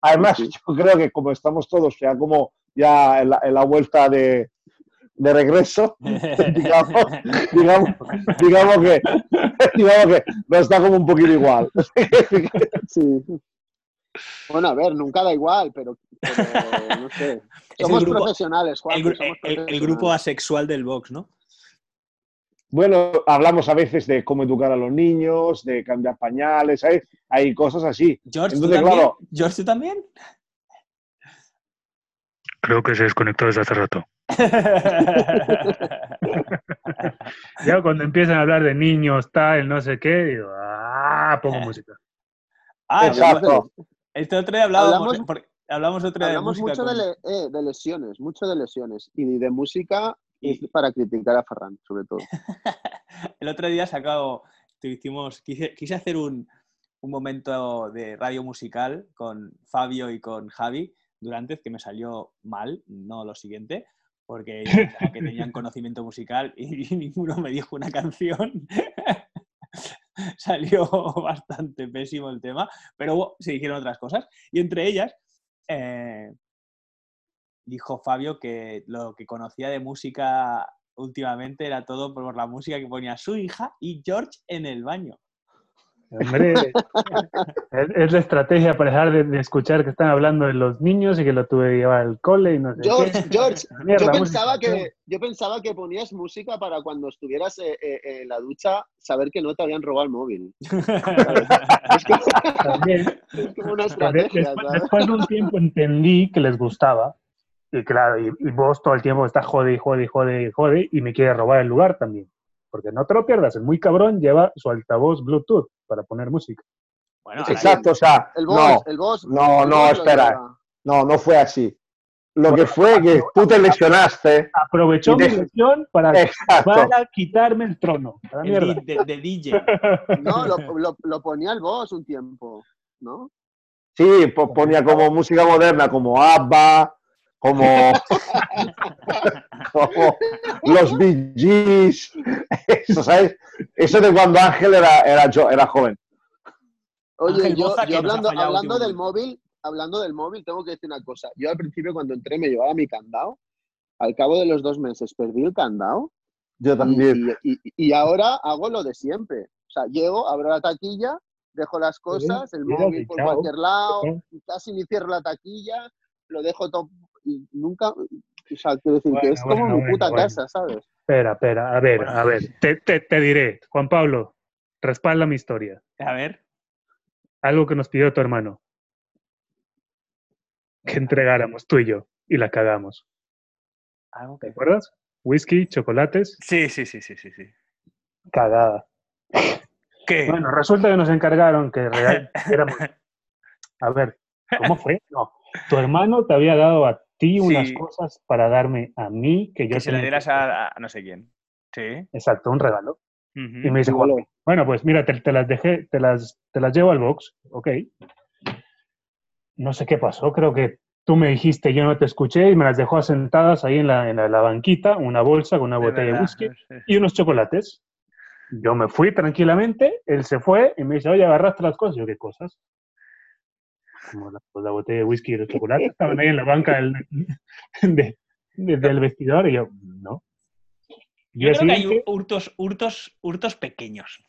Además, Sí, yo creo que como estamos todos ya como ya en la, en la vuelta de, de regreso, digamos, digamos, digamos que digamos que no está como un poquito igual. Sí. Bueno, a ver, nunca da igual, pero, pero no sé. el Somos grupo- profesionales, Juan. El, gru- el- el grupo asexual del box, ¿no? Bueno, hablamos a veces de cómo educar a los niños, de cambiar pañales, ¿sabes? Hay cosas así. George, ¿tú Entonces, también? claro. George, ¿tú también? Creo que se desconectó desde hace rato. Ya cuando empiezan a hablar de niños, tal, no sé qué, digo, ah, pongo música. ah, Exacto. Este otro día hablábamos, Hablamos- porque- hablamos otro día de Hablamos música mucho de, le- eh, de lesiones, mucho de lesiones. Y de música es para criticar a Ferran, sobre todo. El otro día sacado, hicimos, quise, quise hacer un, un momento de radio musical con Fabio y con Javi Durante, que me salió mal, no lo siguiente, porque pensaba que tenían conocimiento musical y, ninguno me dijo una canción. Salió bastante pésimo el tema, pero se dijeron otras cosas. Y entre ellas, eh, dijo Fabio que lo que conocía de música últimamente era todo por la música que ponía su hija y George en el baño. Hombre, es, es la estrategia para dejar de, de escuchar que están hablando de los niños y que lo tuve que llevar al cole y no sé George, qué. George, Mierda, yo pensaba, música. que, yo pensaba que ponías música para cuando estuvieras eh, eh, en la ducha saber que no te habían robado el móvil. Es como, También, es como una estrategia, después, después de un tiempo entendí que les gustaba. Y claro, y, y vos todo el tiempo estás jode y jode y jode y jode y me quiere robar el lugar también. Porque no te lo pierdas, el muy cabrón lleva su altavoz Bluetooth para poner música. Bueno, Exacto, o sea, El no, boss, el boss. no, el no, espera. no, no fue así. Lo que fue que tú te lesionaste. Aprovechó mi lesión para, para quitarme el trono. La el de, de DJ. No, lo, lo, lo ponía el boss un tiempo, ¿no? Sí, po- ponía como música moderna, como ABBA, como, como los Bee Gees. Eso, ¿sabes? Eso de cuando Ángel era, era, yo, era joven. Oye, Ángel yo, yo hablando, fallado hablando del móvil, hablando del móvil, tengo que decir una cosa. Yo al principio cuando entré me llevaba mi candado. Al cabo de los dos meses perdí el candado Yo también. y- y- y ahora hago lo de siempre. O sea, llego, abro la taquilla, dejo las cosas, el móvil por cualquier lado, casi ni cierro la taquilla, lo dejo todo y nunca... O sea, quiero decir que Bueno, es como bueno, mi puta bueno. casa, ¿sabes? Espera, espera, a ver, Bueno. a ver. Te, te, te diré, Juan Pablo, respalda mi historia. A ver. Algo que nos pidió tu hermano. Que entregáramos tú y yo. Y la cagamos. Algo ¿Te que... acuerdas? Whisky, chocolates, Sí, sí, sí, sí, sí, sí. cagada. ¿Qué? Bueno, resulta que nos encargaron que real- éramos... A ver, ¿cómo fue? No, tu hermano te había dado a ti unas Sí. cosas para darme a mí que yo que se la dieras a, a no sé quién. Sí. Exacto, un regalo. Ujú. Y me dice, bueno, pues mira, te, te las dejé, te las, te las llevo al box, ok. No sé qué pasó, creo que tú me dijiste, yo no te escuché y me las dejó asentadas ahí en la, en la, la banquita, una bolsa con una Es botella de verdad, whisky sí. y unos chocolates. Yo me fui tranquilamente, él se fue y me dice, oye, agarraste las cosas. Yo, ¿qué cosas? Como la, pues la botella de whisky y los chocolates estaban ahí en la banca del, de- de- del vestidor y yo, no. Yo Día creo que hay hurtos, hurtos, hurtos pequeños.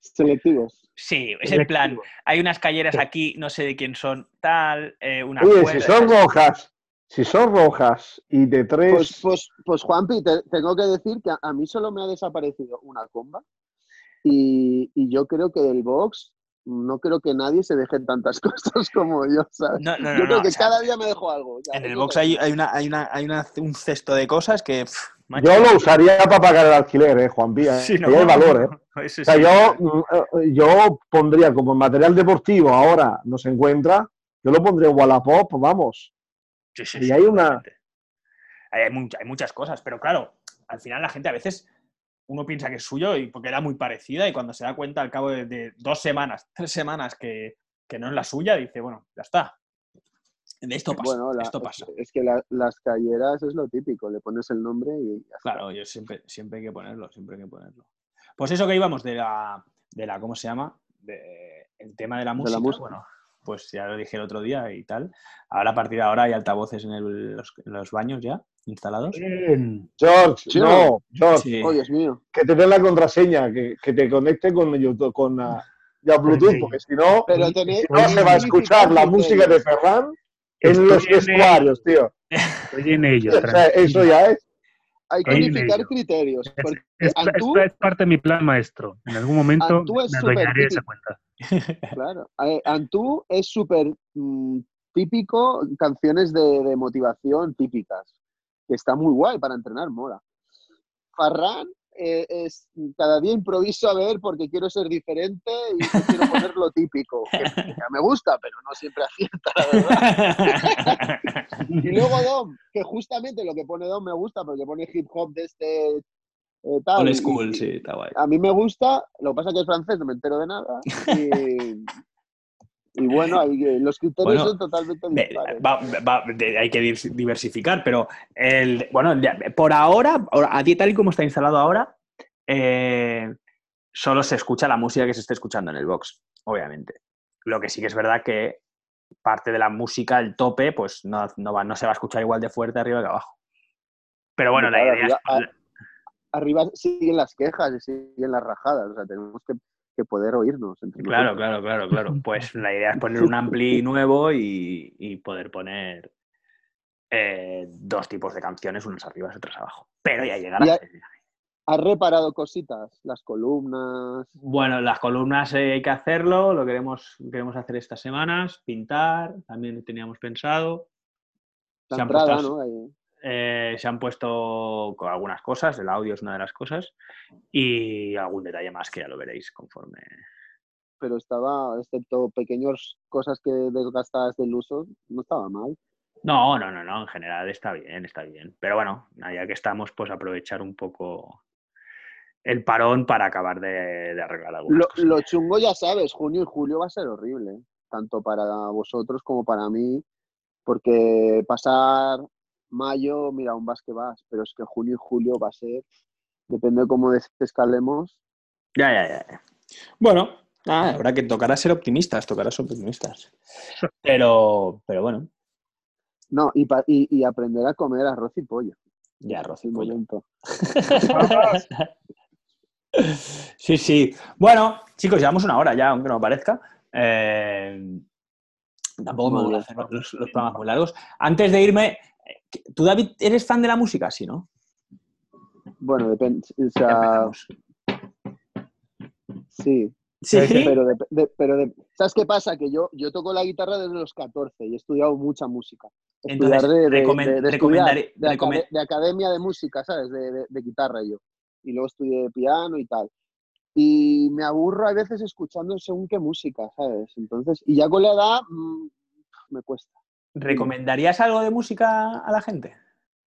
Selectivos. Sí, es el plan. Hay unas calleras aquí, no sé de quién son, tal, eh, una Oye, si son rojas, si son rojas y de tres. Pues, pues, pues Juanpi, te- tengo que decir que a, a mí solo me ha desaparecido una comba y, y yo creo que del box no creo que nadie se deje tantas cosas como yo, ¿sabes? No, no, no, yo no, creo que o sea, cada día me dejo algo. En el box hay, hay, una, hay, una, hay una- un cesto de cosas que. pff. Yo lo usaría para pagar el alquiler, ¿eh, Juan Vía? Sí, Ahí ¿no? hay valor, ¿eh? O sea, sí. yo, eh, yo pondría como material deportivo ahora no se encuentra, yo lo pondría en Wallapop, vamos. Sí, sí, y sí, hay una-. Hay, hay mucha- hay muchas cosas, pero claro, al final la gente a veces uno piensa que es suyo y porque era muy parecida y cuando se da cuenta al cabo de, de dos semanas, tres semanas que, que no es la suya, dice, bueno, ya está. De esto pasa, Bueno, la- esto pasa. Es que la- las calleras es lo típico, le pones el nombre y ya está. Claro, yo siempre, siempre hay que ponerlo, siempre hay que ponerlo. Pues eso que íbamos de la, de la ¿cómo se llama? De, el tema de la música, música. bueno, pues ya lo dije el otro día y tal. Ahora a partir de ahora hay altavoces en, el- los, en los baños ya instalados. Bien. George, Sí, no, George, Sí. Oh, Dios mío. que te den la contraseña, que, que te conecte con YouTube, con ah, ya Bluetooth, Sí. porque si no, Pero si no se va a escuchar la música de. Ferran en Estoy los en vestuarios, tío. Estoy en ello. O sea, eso ya es. Hay que unificar criterios. Es, es- Antú, es- parte de mi plan maestro. En algún momento me de esa cuenta. claro, Antú es súper mm, típico, canciones de, de motivación típicas, que está muy guay para entrenar, mola. Farran eh, es cada día improviso a ver porque quiero ser diferente y no quiero poner lo típico, que, me gusta, pero no siempre acierta, la verdad. Y luego Dom, que justamente lo que pone Dom me gusta porque pone hip hop de este eh, tal. Old school, y- sí, está guay. A mí me gusta, lo que pasa es que es francés, no me entero de nada. Y, y bueno, eh, los criterios Bueno, son totalmente dispares. va- va- hay que diversificar, pero el, bueno, por ahora, a ti tal y como está instalado ahora, eh, solo se escucha la música que se esté escuchando en el box, obviamente. Lo que sí que es verdad que parte de la música, el tope, pues no, no, va, no se va a escuchar igual de fuerte arriba que abajo. Pero bueno, la idea es... arriba- Arriba siguen las quejas y siguen las rajadas, o sea, tenemos que, que poder oírnos. entre Claro, nosotros. claro, claro, claro. Pues la idea es poner un ampli nuevo y, y poder poner eh, dos tipos de canciones, unas arriba y otras abajo. Pero ya llegará. ¿Has reparado cositas? Las columnas. Bueno, las columnas eh, hay que hacerlo, lo queremos, queremos hacer estas semanas, pintar, también teníamos pensado. La Se han entrada, puesto- ¿no? Ahí. Eh, se han puesto con algunas cosas, el audio es una de las cosas, y algún detalle más que ya lo veréis conforme. Pero estaba, excepto pequeñas cosas que desgastadas del uso, no estaba mal. No, no, no, no, en general está bien, está bien. Pero bueno, ya que estamos, pues aprovechar un poco el parón para acabar de, de arreglar algunas Lo, cosas. lo chungo ya sabes, junio y julio va a ser horrible, tanto para vosotros como para mí, porque pasar mayo, mira, aún vas que vas, pero es que junio y julio va a ser, depende de cómo desescalemos. Ya, ya, ya. Bueno, nada, habrá que tocará ser optimistas, tocará ser optimistas. Pero, pero bueno, No, y, pa- y, y aprender a comer arroz y pollo. ya arroz y pollo. Sí, sí. Bueno, chicos, llevamos una hora ya, aunque no parezca. Eh, tampoco me gusta hacer los, los programas muy largos. Antes de irme, ¿tú, David, eres fan de la música? Sí, ¿no? Bueno, depende, o sea, sí, Sí, pero, de- de- pero de- ¿sabes qué pasa? Que yo, yo toco la guitarra desde los 14 y he estudiado mucha música. Entonces, Estudiar de, de- recomen- de- de recomendaré- de, academia de música, ¿sabes? De guitarra yo. Y luego estudié piano y tal. Y me aburro a veces escuchando según qué música, ¿sabes? Entonces, y ya con la edad mm, me cuesta. ¿Recomendarías algo de música a la gente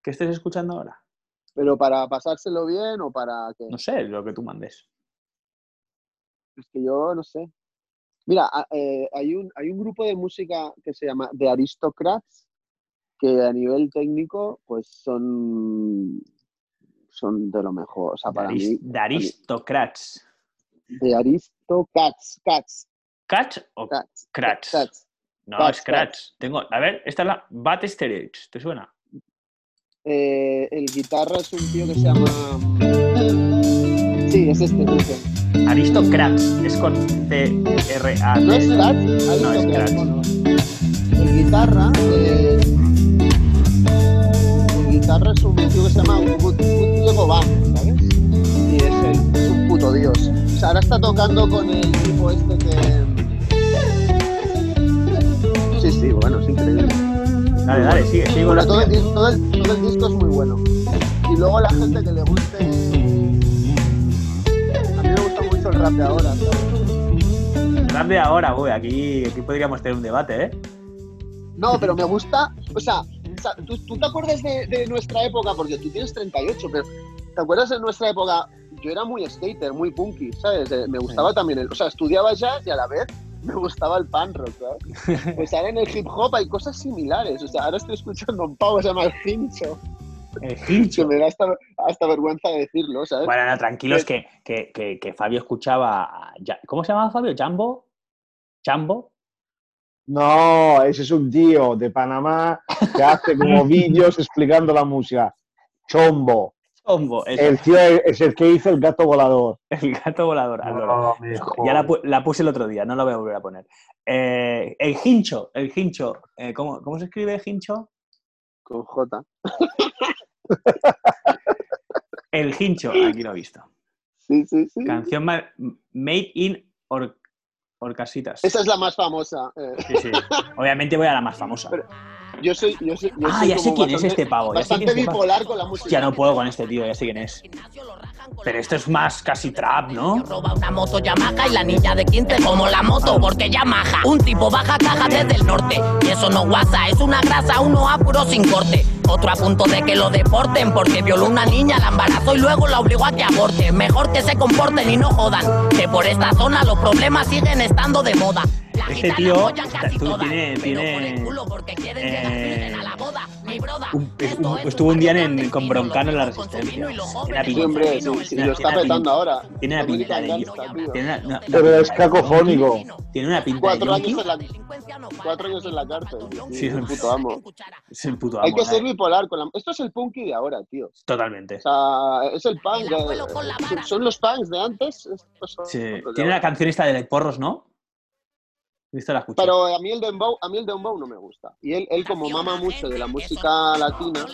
que estés escuchando ahora? Pero para pasárselo bien o para que... No sé, lo que tú mandes. Es que yo no sé. Mira, eh, hay, un, hay un grupo de música que se llama The Aristocrats, que a nivel técnico, pues son, son de lo mejor. O sea, para mí. The Aristocrats, Cats, ¿Catch o Cats, Crats? Cats. No, es Crats. Tengo, a ver, esta es la Bat Stereoids, ¿te suena? Eh, el guitarra es un tío que se llama... Sí, es este, es este. Aristocrats, es con C-R-A-T. ¿No es Cats? No, es bueno. El guitarra... eh, el guitarra es un tío que se llama Diego Van, ¿sabes? Y es, el- es un puto dios. O sea, ahora está tocando con el tipo este que... Dale, dale, sigue, sigue con todo, el, todo, el, todo el disco es muy bueno. Y luego la gente que le guste. A mí me gusta mucho el rap de ahora, ¿sabes? rap de ahora, güey. Aquí, aquí podríamos tener un debate, ¿eh? No, pero me gusta. O sea, ¿tú, tú te acuerdas de, de nuestra época? Porque tú tienes 38, pero ¿te acuerdas de nuestra época? Yo era muy skater, muy punky, ¿sabes? Eh, Me gustaba también el. O sea, estudiaba jazz y a la vez me gustaba el punk rock, ¿sabes? Pues ahora en el hip hop hay cosas similares. O sea, ahora estoy escuchando un pavo se llama El Hincho, El que hincho. me da hasta, hasta vergüenza de decirlo, ¿sabes? Bueno, no, tranquilos que, que, que, que Fabio escuchaba. a ¿Cómo se llamaba Fabio? ¿Jambo? ¿Chambo? No, ese es un tío de Panamá que hace como vídeos explicando la música. Chombo. El tío es el que hizo el gato volador. El gato volador. me Ya la, jodas. pu- la puse el otro día, no la voy a volver a poner. Eh, el hincho, el hincho. eh, ¿cómo, ¿Cómo se escribe hincho? Con J. El hincho, aquí lo he visto. Sí, sí, sí. Canción ma- Made in Or Orcasitas. Esa es la más famosa. eh. Sí, sí. Obviamente voy a la más famosa. Pero- Yo soy, yo soy, yo Ah, soy ya sé quién es este pavo. Ya sé quién Bastante es este pavo. bipolar con la música. Ya no puedo con este tío, ya sé quién es. Pero esto es más casi trap, ¿no? Roba una moto Yamaha y la niña de 15 como la moto porque Yamaha. Un tipo baja caja desde el norte y eso no guasa, es una grasa, uno apuro sin corte. Otro a punto de que lo deporten porque violó una niña, la embarazó y luego la obligó a que aborte. Mejor que se comporten y no jodan, que por esta zona los problemas siguen estando de moda. Este tío, tiene- tiene, el que eh, un- un- es estuvo un día en- con Broncano en la Resistencia. Tiene. Sí, lo está petando ahora. Tiene una pinta de. Tiene Pero es cacofónico. tiene una pinta de Cuatro años en la, cuatro años en la cárcel. Sí, Sí, un puto amo. Es el puto Hay amo, que ser ¿eh? bipolar con la... Esto es el punky de ahora, tío. Totalmente. O sea, es el punk. El eh, son- los punks de antes. Sí. Tiene la canción esta de Porros, ¿no? ¿Viste la escuché? Pero a mí el dembow, a mí el dembow no me gusta. Y él, él como mama mucho de la música latina,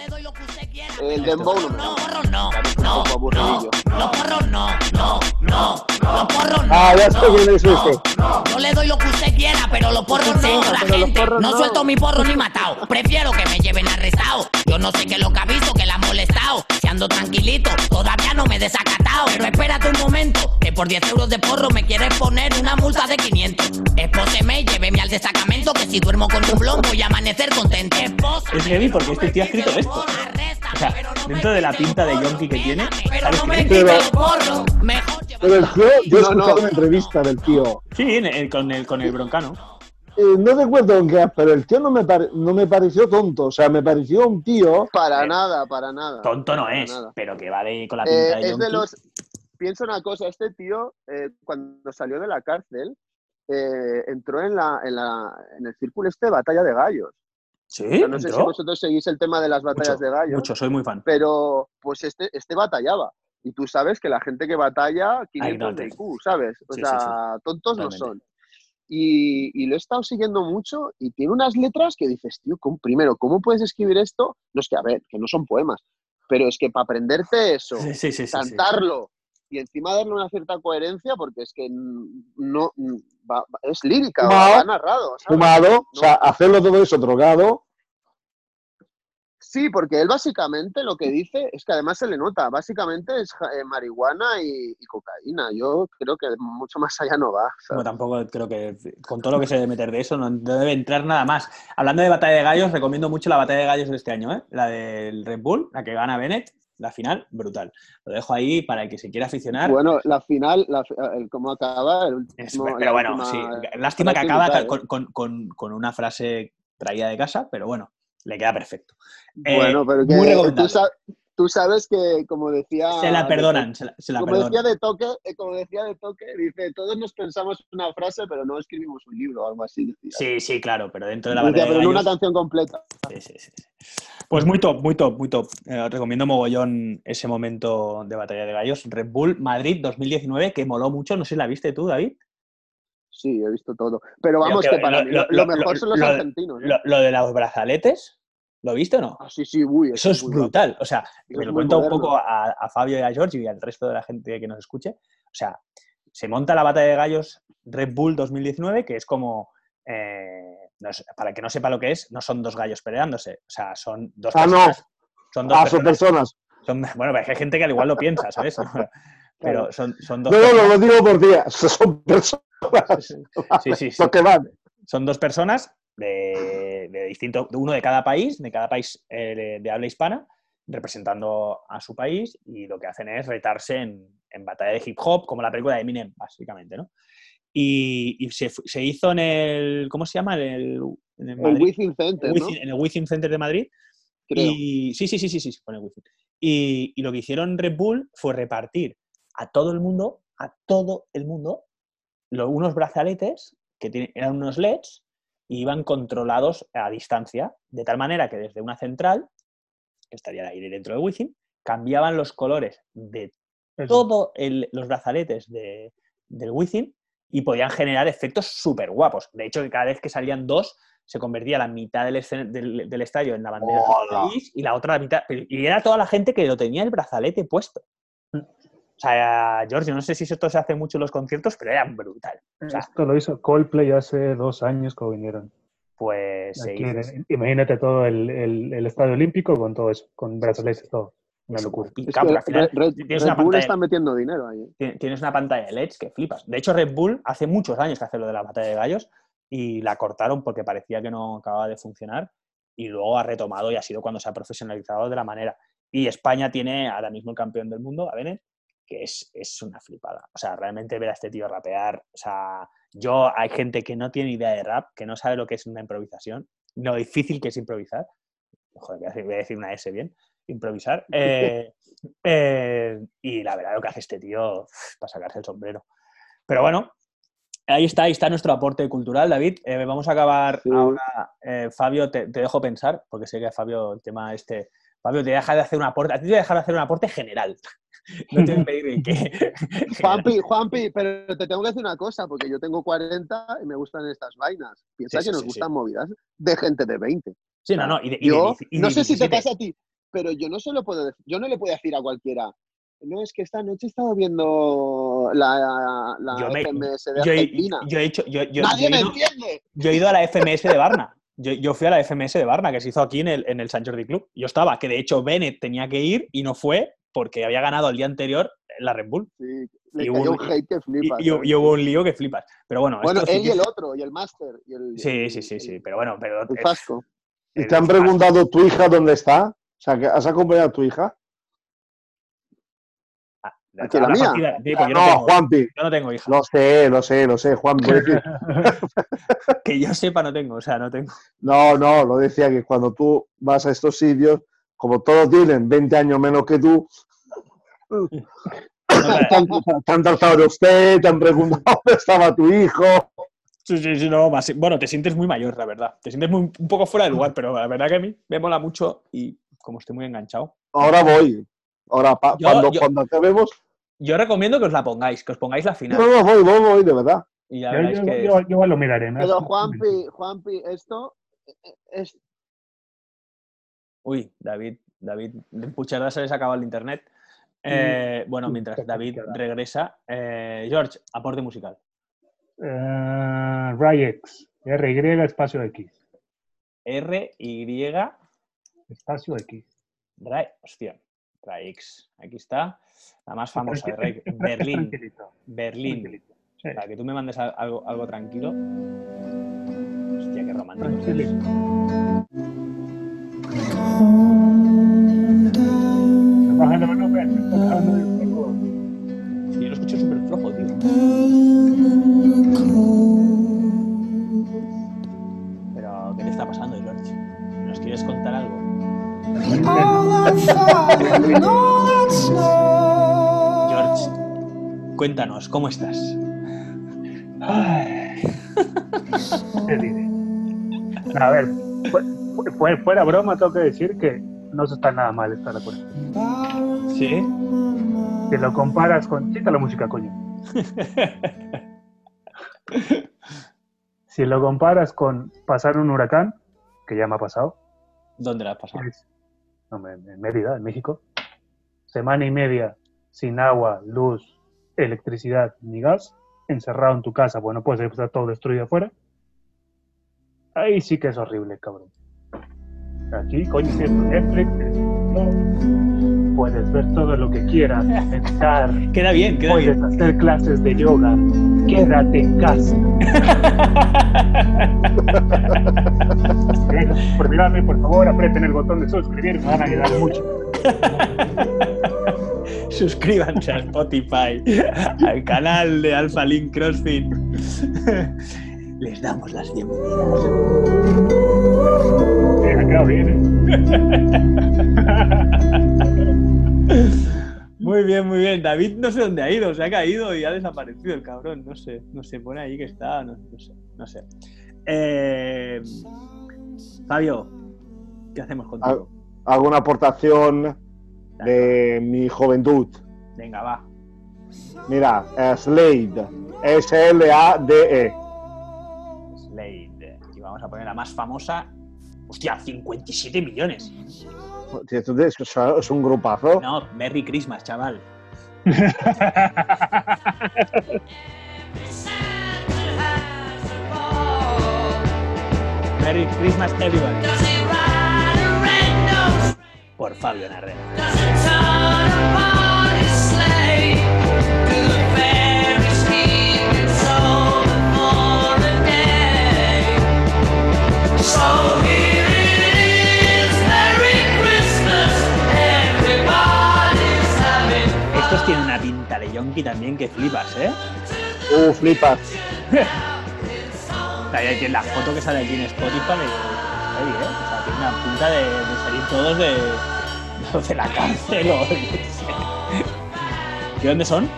el dembow no me No, gusta. porros no, no, no, los porros no, no, no, los porros no. Ah, ya sé quién es ese. Yo le doy lo que usted quiera, pero los porros no, la gente. no, no. suelto mi porro ni matado. Prefiero que me lleven arrestado. Yo no sé qué es lo que ha visto, que la ha molestado. Si ando tranquilito, todavía no me he desacatado. Pero espérate un momento, que por 10 euros de porro me quieres poner una multa de 500. Espóseme y lléveme al destacamento, que si duermo con un blon voy a amanecer contento. Es heavy porque este tío ha escrito esto. porro, O sea, dentro de la pinta de yonki que tiene, Pero ¿sabes no me Pero- los porros. Mejor Pero el tío, yo he No, escuchado no. una entrevista del tío. Sí, en el- con, el, con el broncano. Eh, no recuerdo en qué, pero el tío no me, pare- no me pareció tonto. O sea, me pareció un tío. Para Eh, nada, para nada. Tonto no es, nada. pero que va de, con la Eh, pinta de es yonki. de los. Piensa una cosa, este tío, eh, cuando salió de la cárcel, eh, entró en, la, en, la, en el círculo este de batalla de gallos. Sí, O sea, no sé si vosotros seguís el tema de las batallas Mucho, de gallos, mucho, soy muy fan. pero pues este, este batallaba. Y tú sabes que la gente que batalla, 500 de IQ, ¿sabes? O Sí, sea, sí, tontos Totalmente. no son. Y, y lo he estado siguiendo mucho y tiene unas letras que dices, tío, ¿cómo- primero, ¿cómo puedes escribir esto? No es que, a ver, que no son poemas, pero es que para aprenderte eso, Sí, sí, sí. sí, sí. cantarlo y encima darle una cierta coherencia, porque es que no va- es lírica, No. va narrado. ¿sabes? Fumado, o sea, hacerlo todo eso drogado. Sí, porque él básicamente lo que dice es que además se le nota, básicamente es eh, marihuana y, y cocaína. Yo creo que mucho más allá no va. Bueno, tampoco creo que con todo lo que se debe meter de eso no debe entrar nada más. Hablando de batalla de gallos, recomiendo mucho la batalla de gallos de este año, ¿eh? la del Red Bull, la que gana Bennett, la final, brutal. Lo dejo ahí para el que se quiera aficionar. Bueno, la final, la, fi- el cómo acaba, el Es- último, pero bueno, última- sí. Lástima que acaba brutal, ¿eh? con- con- con una frase traída de casa, pero bueno, le queda perfecto. Bueno, Eh, pero que muy tú, recomendable. sa- tú sabes que, como decía... Se la perdonan, se la, se la Como perdonan. decía de toque, eh, como decía de toque, dice, todos nos pensamos una frase, pero no escribimos un libro o algo así. decía. Sí, sí, claro, pero dentro de la batalla de pero no una canción completa. Sí, sí, sí, sí. Pues muy top, muy top, muy top. Eh, os recomiendo mogollón ese momento de batalla de gallos. Red Bull Madrid 2019, que moló mucho. No sé si la viste tú, David. Sí, he visto todo. Pero vamos, Pero que que para lo- mí lo- lo, lo lo- mejor lo- son los lo- argentinos. ¿eh? Lo, de los brazaletes, ¿lo viste o no? Ah, sí, sí, uy, Eso es brutal. O sea, me es lo cuento un poco a, a Fabio y a George y al resto de la gente que nos escuche. O sea, se monta la batalla de gallos Red Bull 2019, que es como, eh, no es- para el que no sepa lo que es, no son dos gallos peleándose. O sea, son dos Ah, no. personas. Son dos Ah, son personas. personas. son- bueno, hay gente que al igual lo piensa, ¿sabes? Pero son, son dos No, no, personas. no lo digo por días. Son personas. Sí, sí, sí. Que. Son dos personas de, de distinto, de uno de cada país, de cada país eh, de, habla hispana, representando a su país y lo que hacen es retarse en, en batalla de hip hop, como la película de Eminem, básicamente, ¿no? Y, y se, hizo en el, ¿cómo se llama? En el, en el El Within Center, ¿no? En el Wizzing Center de Madrid. Creo. Y sí, sí, sí, sí, sí, con el Wizzing. Y, y lo que hicieron Red Bull fue repartir a todo el mundo, a todo el mundo, lo- unos brazaletes que tienen- eran unos LEDs y iban controlados a distancia, de tal manera que desde una central, que estaría ahí dentro del Wizzing, cambiaban los colores de todos los brazaletes de- del Wizzing y podían generar efectos súper guapos. De hecho, que cada vez que salían dos, se convertía la mitad del, del- del estadio en la bandera del país y la otra la mitad. Y era toda la gente que lo tenía el brazalete puesto. O sea, George, yo no sé si esto se hace mucho en los conciertos, pero era brutal. O sea, Esto lo hizo Coldplay hace dos años que vinieron. pues se Aquí hizo- en- imagínate todo el, el- el estadio olímpico con todo eso, con brazaletes, todo. Una es locura. súper Es picado, que porque al final Red, Red- tienes Red una Bull pantalla- está metiendo dinero ahí. Tien- tienes una pantalla de LEDs que flipas. De hecho, Red Bull hace muchos años que hace lo de la batalla de gallos y la cortaron porque parecía que no acababa de funcionar y luego ha retomado y ha sido cuando se ha profesionalizado de la manera. Y España tiene ahora mismo el campeón del mundo, a Bennett, que es, es una flipada. O sea, realmente ver a este tío rapear, o sea, yo hay gente que no tiene idea de rap, que no sabe lo que es una improvisación, lo difícil que es improvisar. Joder, voy a decir, una S bien, improvisar. eh, eh, y la verdad lo que hace este tío para sacarse el sombrero. Pero bueno, ahí está, ahí está nuestro aporte cultural, David. Eh, vamos a acabar Sí. ahora. Fabio, te, te dejo pensar, porque sé que a Fabio el tema este. Fabio, te deja de hacer un aporte. A ti te voy a dejar de hacer un aporte general. No te voy a pedir que. Juanpi, Juanpi, pero te tengo que decir una cosa, porque yo tengo 40 y me gustan estas vainas. Piensa Sí, sí, que nos sí, gustan movidas de gente de 20. Sí, no, no. Y de, y de Yo, dieci- y no sé si te 17. pasa a ti, pero yo no se lo puedo decir, yo no le puedo decir a cualquiera. No, es que esta noche he estado viendo la, la Yo me- FMS de Yo he, Argentina. yo he hecho. Yo, yo- Nadie me ido- entiende. Yo he ido a la FMS de Barna. Yo, yo fui a la FMS de Barna, que se hizo aquí en el, en el San Jordi Club. Yo estaba, que de hecho Bennett tenía que ir y no fue porque había ganado el día anterior la Red Bull. Sí, le Y cayó hubo- un hate que flipas. y- ¿sabes? y hubo un lío que flipas. Pero bueno, bueno, esto sí él y que- el otro, y el máster. Sí, sí, sí, sí. Pero bueno, pero. El eh. ¿Y te han preguntado tu hija dónde está? O sea, que ¿has acompañado a tu hija? ¿Aquí la habla mía? partida- sí, porque yo, no, no tengo, Juanpi. yo no tengo hija. Lo sé, lo sé, lo sé, Juan. Que yo sepa, no tengo. O sea, no tengo. No, no, lo decía que cuando tú vas a estos sitios, como todos tienen 20 años menos que tú, te han, te han tratado de usted, te han preguntado dónde estaba tu hijo. Sí, sí, sí, no, más- bueno, te sientes muy mayor, la verdad. Te sientes muy- un poco fuera de lugar, pero la verdad que a mí me mola mucho y como estoy muy enganchado. Ahora voy. Ahora, pa- Yo- cuando, yo- cuando acabemos, Yo recomiendo que os la pongáis, que os pongáis la final. no, no, voy, voy, voy, de verdad. Y ya Yo, veréis yo- que. yo- yo igual lo miraré. me Pero Juanpi, Juanpi, esto eh, es Uy, David, David, de Pucherda se les ha acabado el internet. Eh, bueno, Uy, mientras David regresa, eh, George, aporte musical. Eh, Ryex, RY espacio X. R, Y, Espacio X. Ray, hostia, Raix. Aquí está, la más famosa de Berlín. tranquilito, Berlín. tranquilito. Sí, Para que tú me mandes al- algo, algo tranquilo. Hostia, qué romántico. Sí, yo lo escucho súper flojo, tío. Pero, ¿qué te está pasando, George? ¿Nos quieres contar algo? cuéntanos, ¿cómo estás? Ay. ¿Qué diré? A ver, fu- fu- fuera broma, tengo que decir que no se está nada mal esta la cuarentena. ¿Sí? Si lo comparas con. Quita la música, coño. Si lo comparas con pasar un huracán, que ya me ha pasado, ¿Dónde la has pasado? hombre, en Mérida, en México, semana y media sin agua, luz, electricidad ni gas, encerrado en tu casa, bueno, puedes estar todo destruido afuera. Ahí sí que es horrible, cabrón. Aquí, coño, si es Netflix, no, puedes ver todo lo que quieras, meditar, Queda bien, queda puedes bien. hacer clases de yoga, quédate en casa. Por mirarme, por favor, aprieten el botón de suscribir, me van a ayudar mucho. Suscríbanse a Spotify, al canal de Alpha Link CrossFit. Les damos las bienvenidas. Eh, ha quedado bien. Muy bien, muy bien. David no sé dónde ha ido, se ha caído y ha desaparecido el cabrón. No sé, no sé, pone ahí que está, no, no sé, no sé. Eh, Fabio, ¿qué hacemos contigo? Alguna aportación de mi juventud. Venga, va. Mira, eh, Slade. S-L-A-D-E. Slade. Y vamos a poner la más famosa. Hostia, 57 millones. Es es un grupazo. No, Merry Christmas, chaval. Merry Christmas, everybody. Por Fabio Narrera. Estos tienen una pinta de yonki también que flipas, ¿eh? Uh, flipas. Ahí la foto que sale aquí en Spotify heavy, ¿eh? O sea, tiene una pinta de, de salir todos de, de la cárcel o yo qué sé. ¿De dónde son?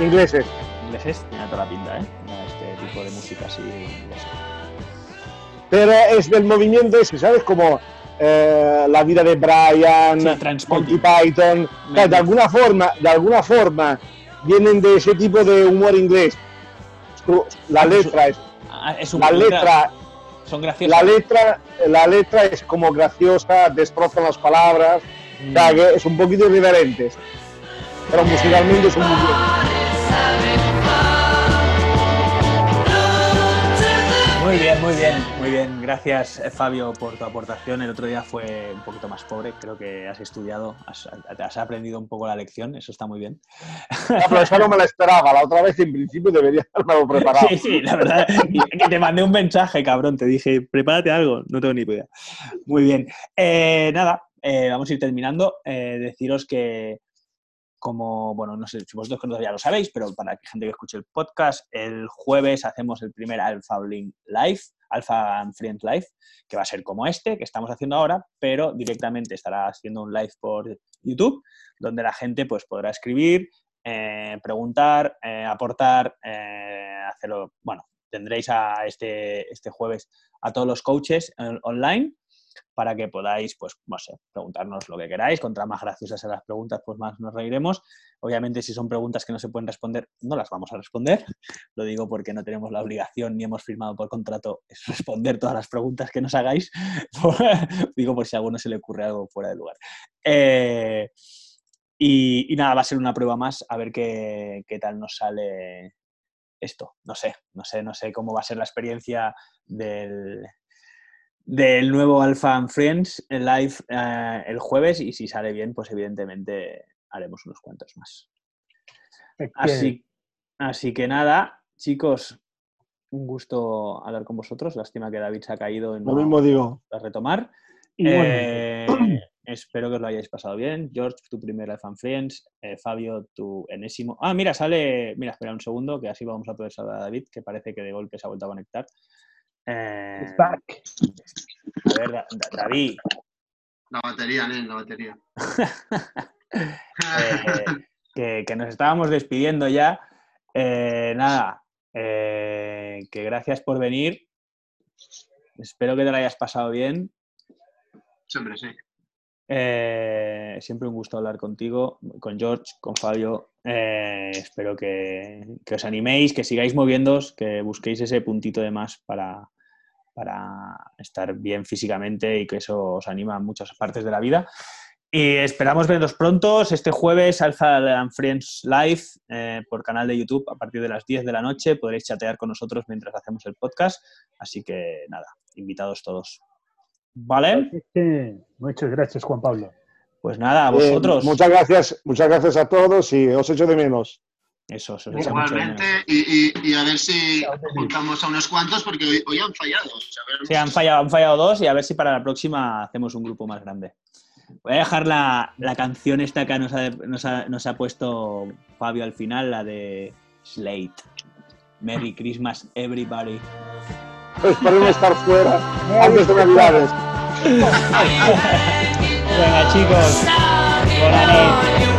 Ingleses. Ingleses. Tiene toda la pinta, ¿eh? Este tipo de música así inglesa. Pero es del movimiento ese, ¿sabes? Como eh, la vida de Brian, Sí, Monty. Python. Claro, de alguna forma, de alguna forma, vienen de ese tipo de humor inglés. La letra es, Ah, es un la letra, Son la letra, la letra es como graciosa, destrozan las palabras, o sea, que es un poquito irreverente. Pero musicalmente son muy bien. Muy bien, muy bien, muy bien. Gracias, eh, Fabio, por tu aportación. El otro día fue un poquito más pobre. Creo que has estudiado, has, has aprendido un poco la lección. Eso está muy bien. Ah, pero esa no me la esperaba. La otra vez, en principio, debería haberme preparado. Sí, sí, la verdad. Que te mandé un mensaje, cabrón. Te dije, prepárate algo. No tengo ni idea. Muy bien. Eh, nada, eh, vamos a ir terminando. Eh, deciros que, como, bueno, no sé si vosotros que ya lo sabéis, pero para la gente que escuche el podcast, el jueves hacemos el primer Alpha Link Live, Alpha and Friends Live, que va a ser como este que estamos haciendo ahora, pero directamente estará haciendo un live por YouTube, donde la gente pues podrá escribir, eh, preguntar, eh, aportar, eh, hacerlo, bueno, tendréis a este, este jueves a todos los coaches online para que podáis, pues, no sé, preguntarnos lo que queráis. Contra más graciosas sean las preguntas, pues más nos reiremos. Obviamente, si son preguntas que no se pueden responder, no las vamos a responder. Lo digo porque no tenemos la obligación ni hemos firmado por contrato es responder todas las preguntas que nos hagáis. digo por si a alguno se le ocurre algo fuera de lugar. Eh, y, y nada, va a ser una prueba más a ver qué, qué tal nos sale esto. No sé, no sé, no sé cómo va a ser la experiencia del, del nuevo Alpha and Friends en live eh, el jueves y si sale bien, pues evidentemente haremos unos cuantos más. Así, así que nada, chicos, un gusto hablar con vosotros. Lástima que David se ha caído Lo no mismo digo. a retomar. Eh, espero que os lo hayáis pasado bien. George, tu primer Alpha and Friends. Eh, Fabio, tu enésimo. Ah, mira, sale. Mira, espera un segundo, que así vamos a poder saludar a David, que parece que de golpe se ha vuelto a conectar. Eh, It's back. a ver, Da- Da- David, La batería, Nen, la batería. eh, que, que nos estábamos despidiendo ya. Eh, nada, eh, que gracias por venir. Espero que te lo hayas pasado bien. Siempre sí. Eh, siempre un gusto hablar contigo, con George, con Fabio. Eh, espero que, que os animéis, que sigáis moviéndoos, que busquéis ese puntito de más para, para estar bien físicamente y que eso os anima en muchas partes de la vida. Y esperamos vernos pronto. Este jueves Alza and Friends Live eh, por canal de YouTube a partir de las 10 de la noche. Podréis chatear con nosotros mientras hacemos el podcast. Así que nada, invitados todos. ¿Vale? Muchas gracias, Juan Pablo. Pues nada, a Eh, vosotros. muchas gracias, muchas gracias a todos y os echo de menos. Eso, menos. Igualmente, y, y- y a ver si juntamos a unos cuantos, porque hoy, hoy han fallado. o sea, Sí, han fallado, han fallado dos y a ver si para la próxima hacemos un grupo más grande. Voy a dejar la, la canción esta que nos ha, nos, ha, nos ha puesto Fabio al final, la de Slate. Merry Christmas, everybody. Esperemos estar fuera antes de Navidades. Venga, chicos. Nit.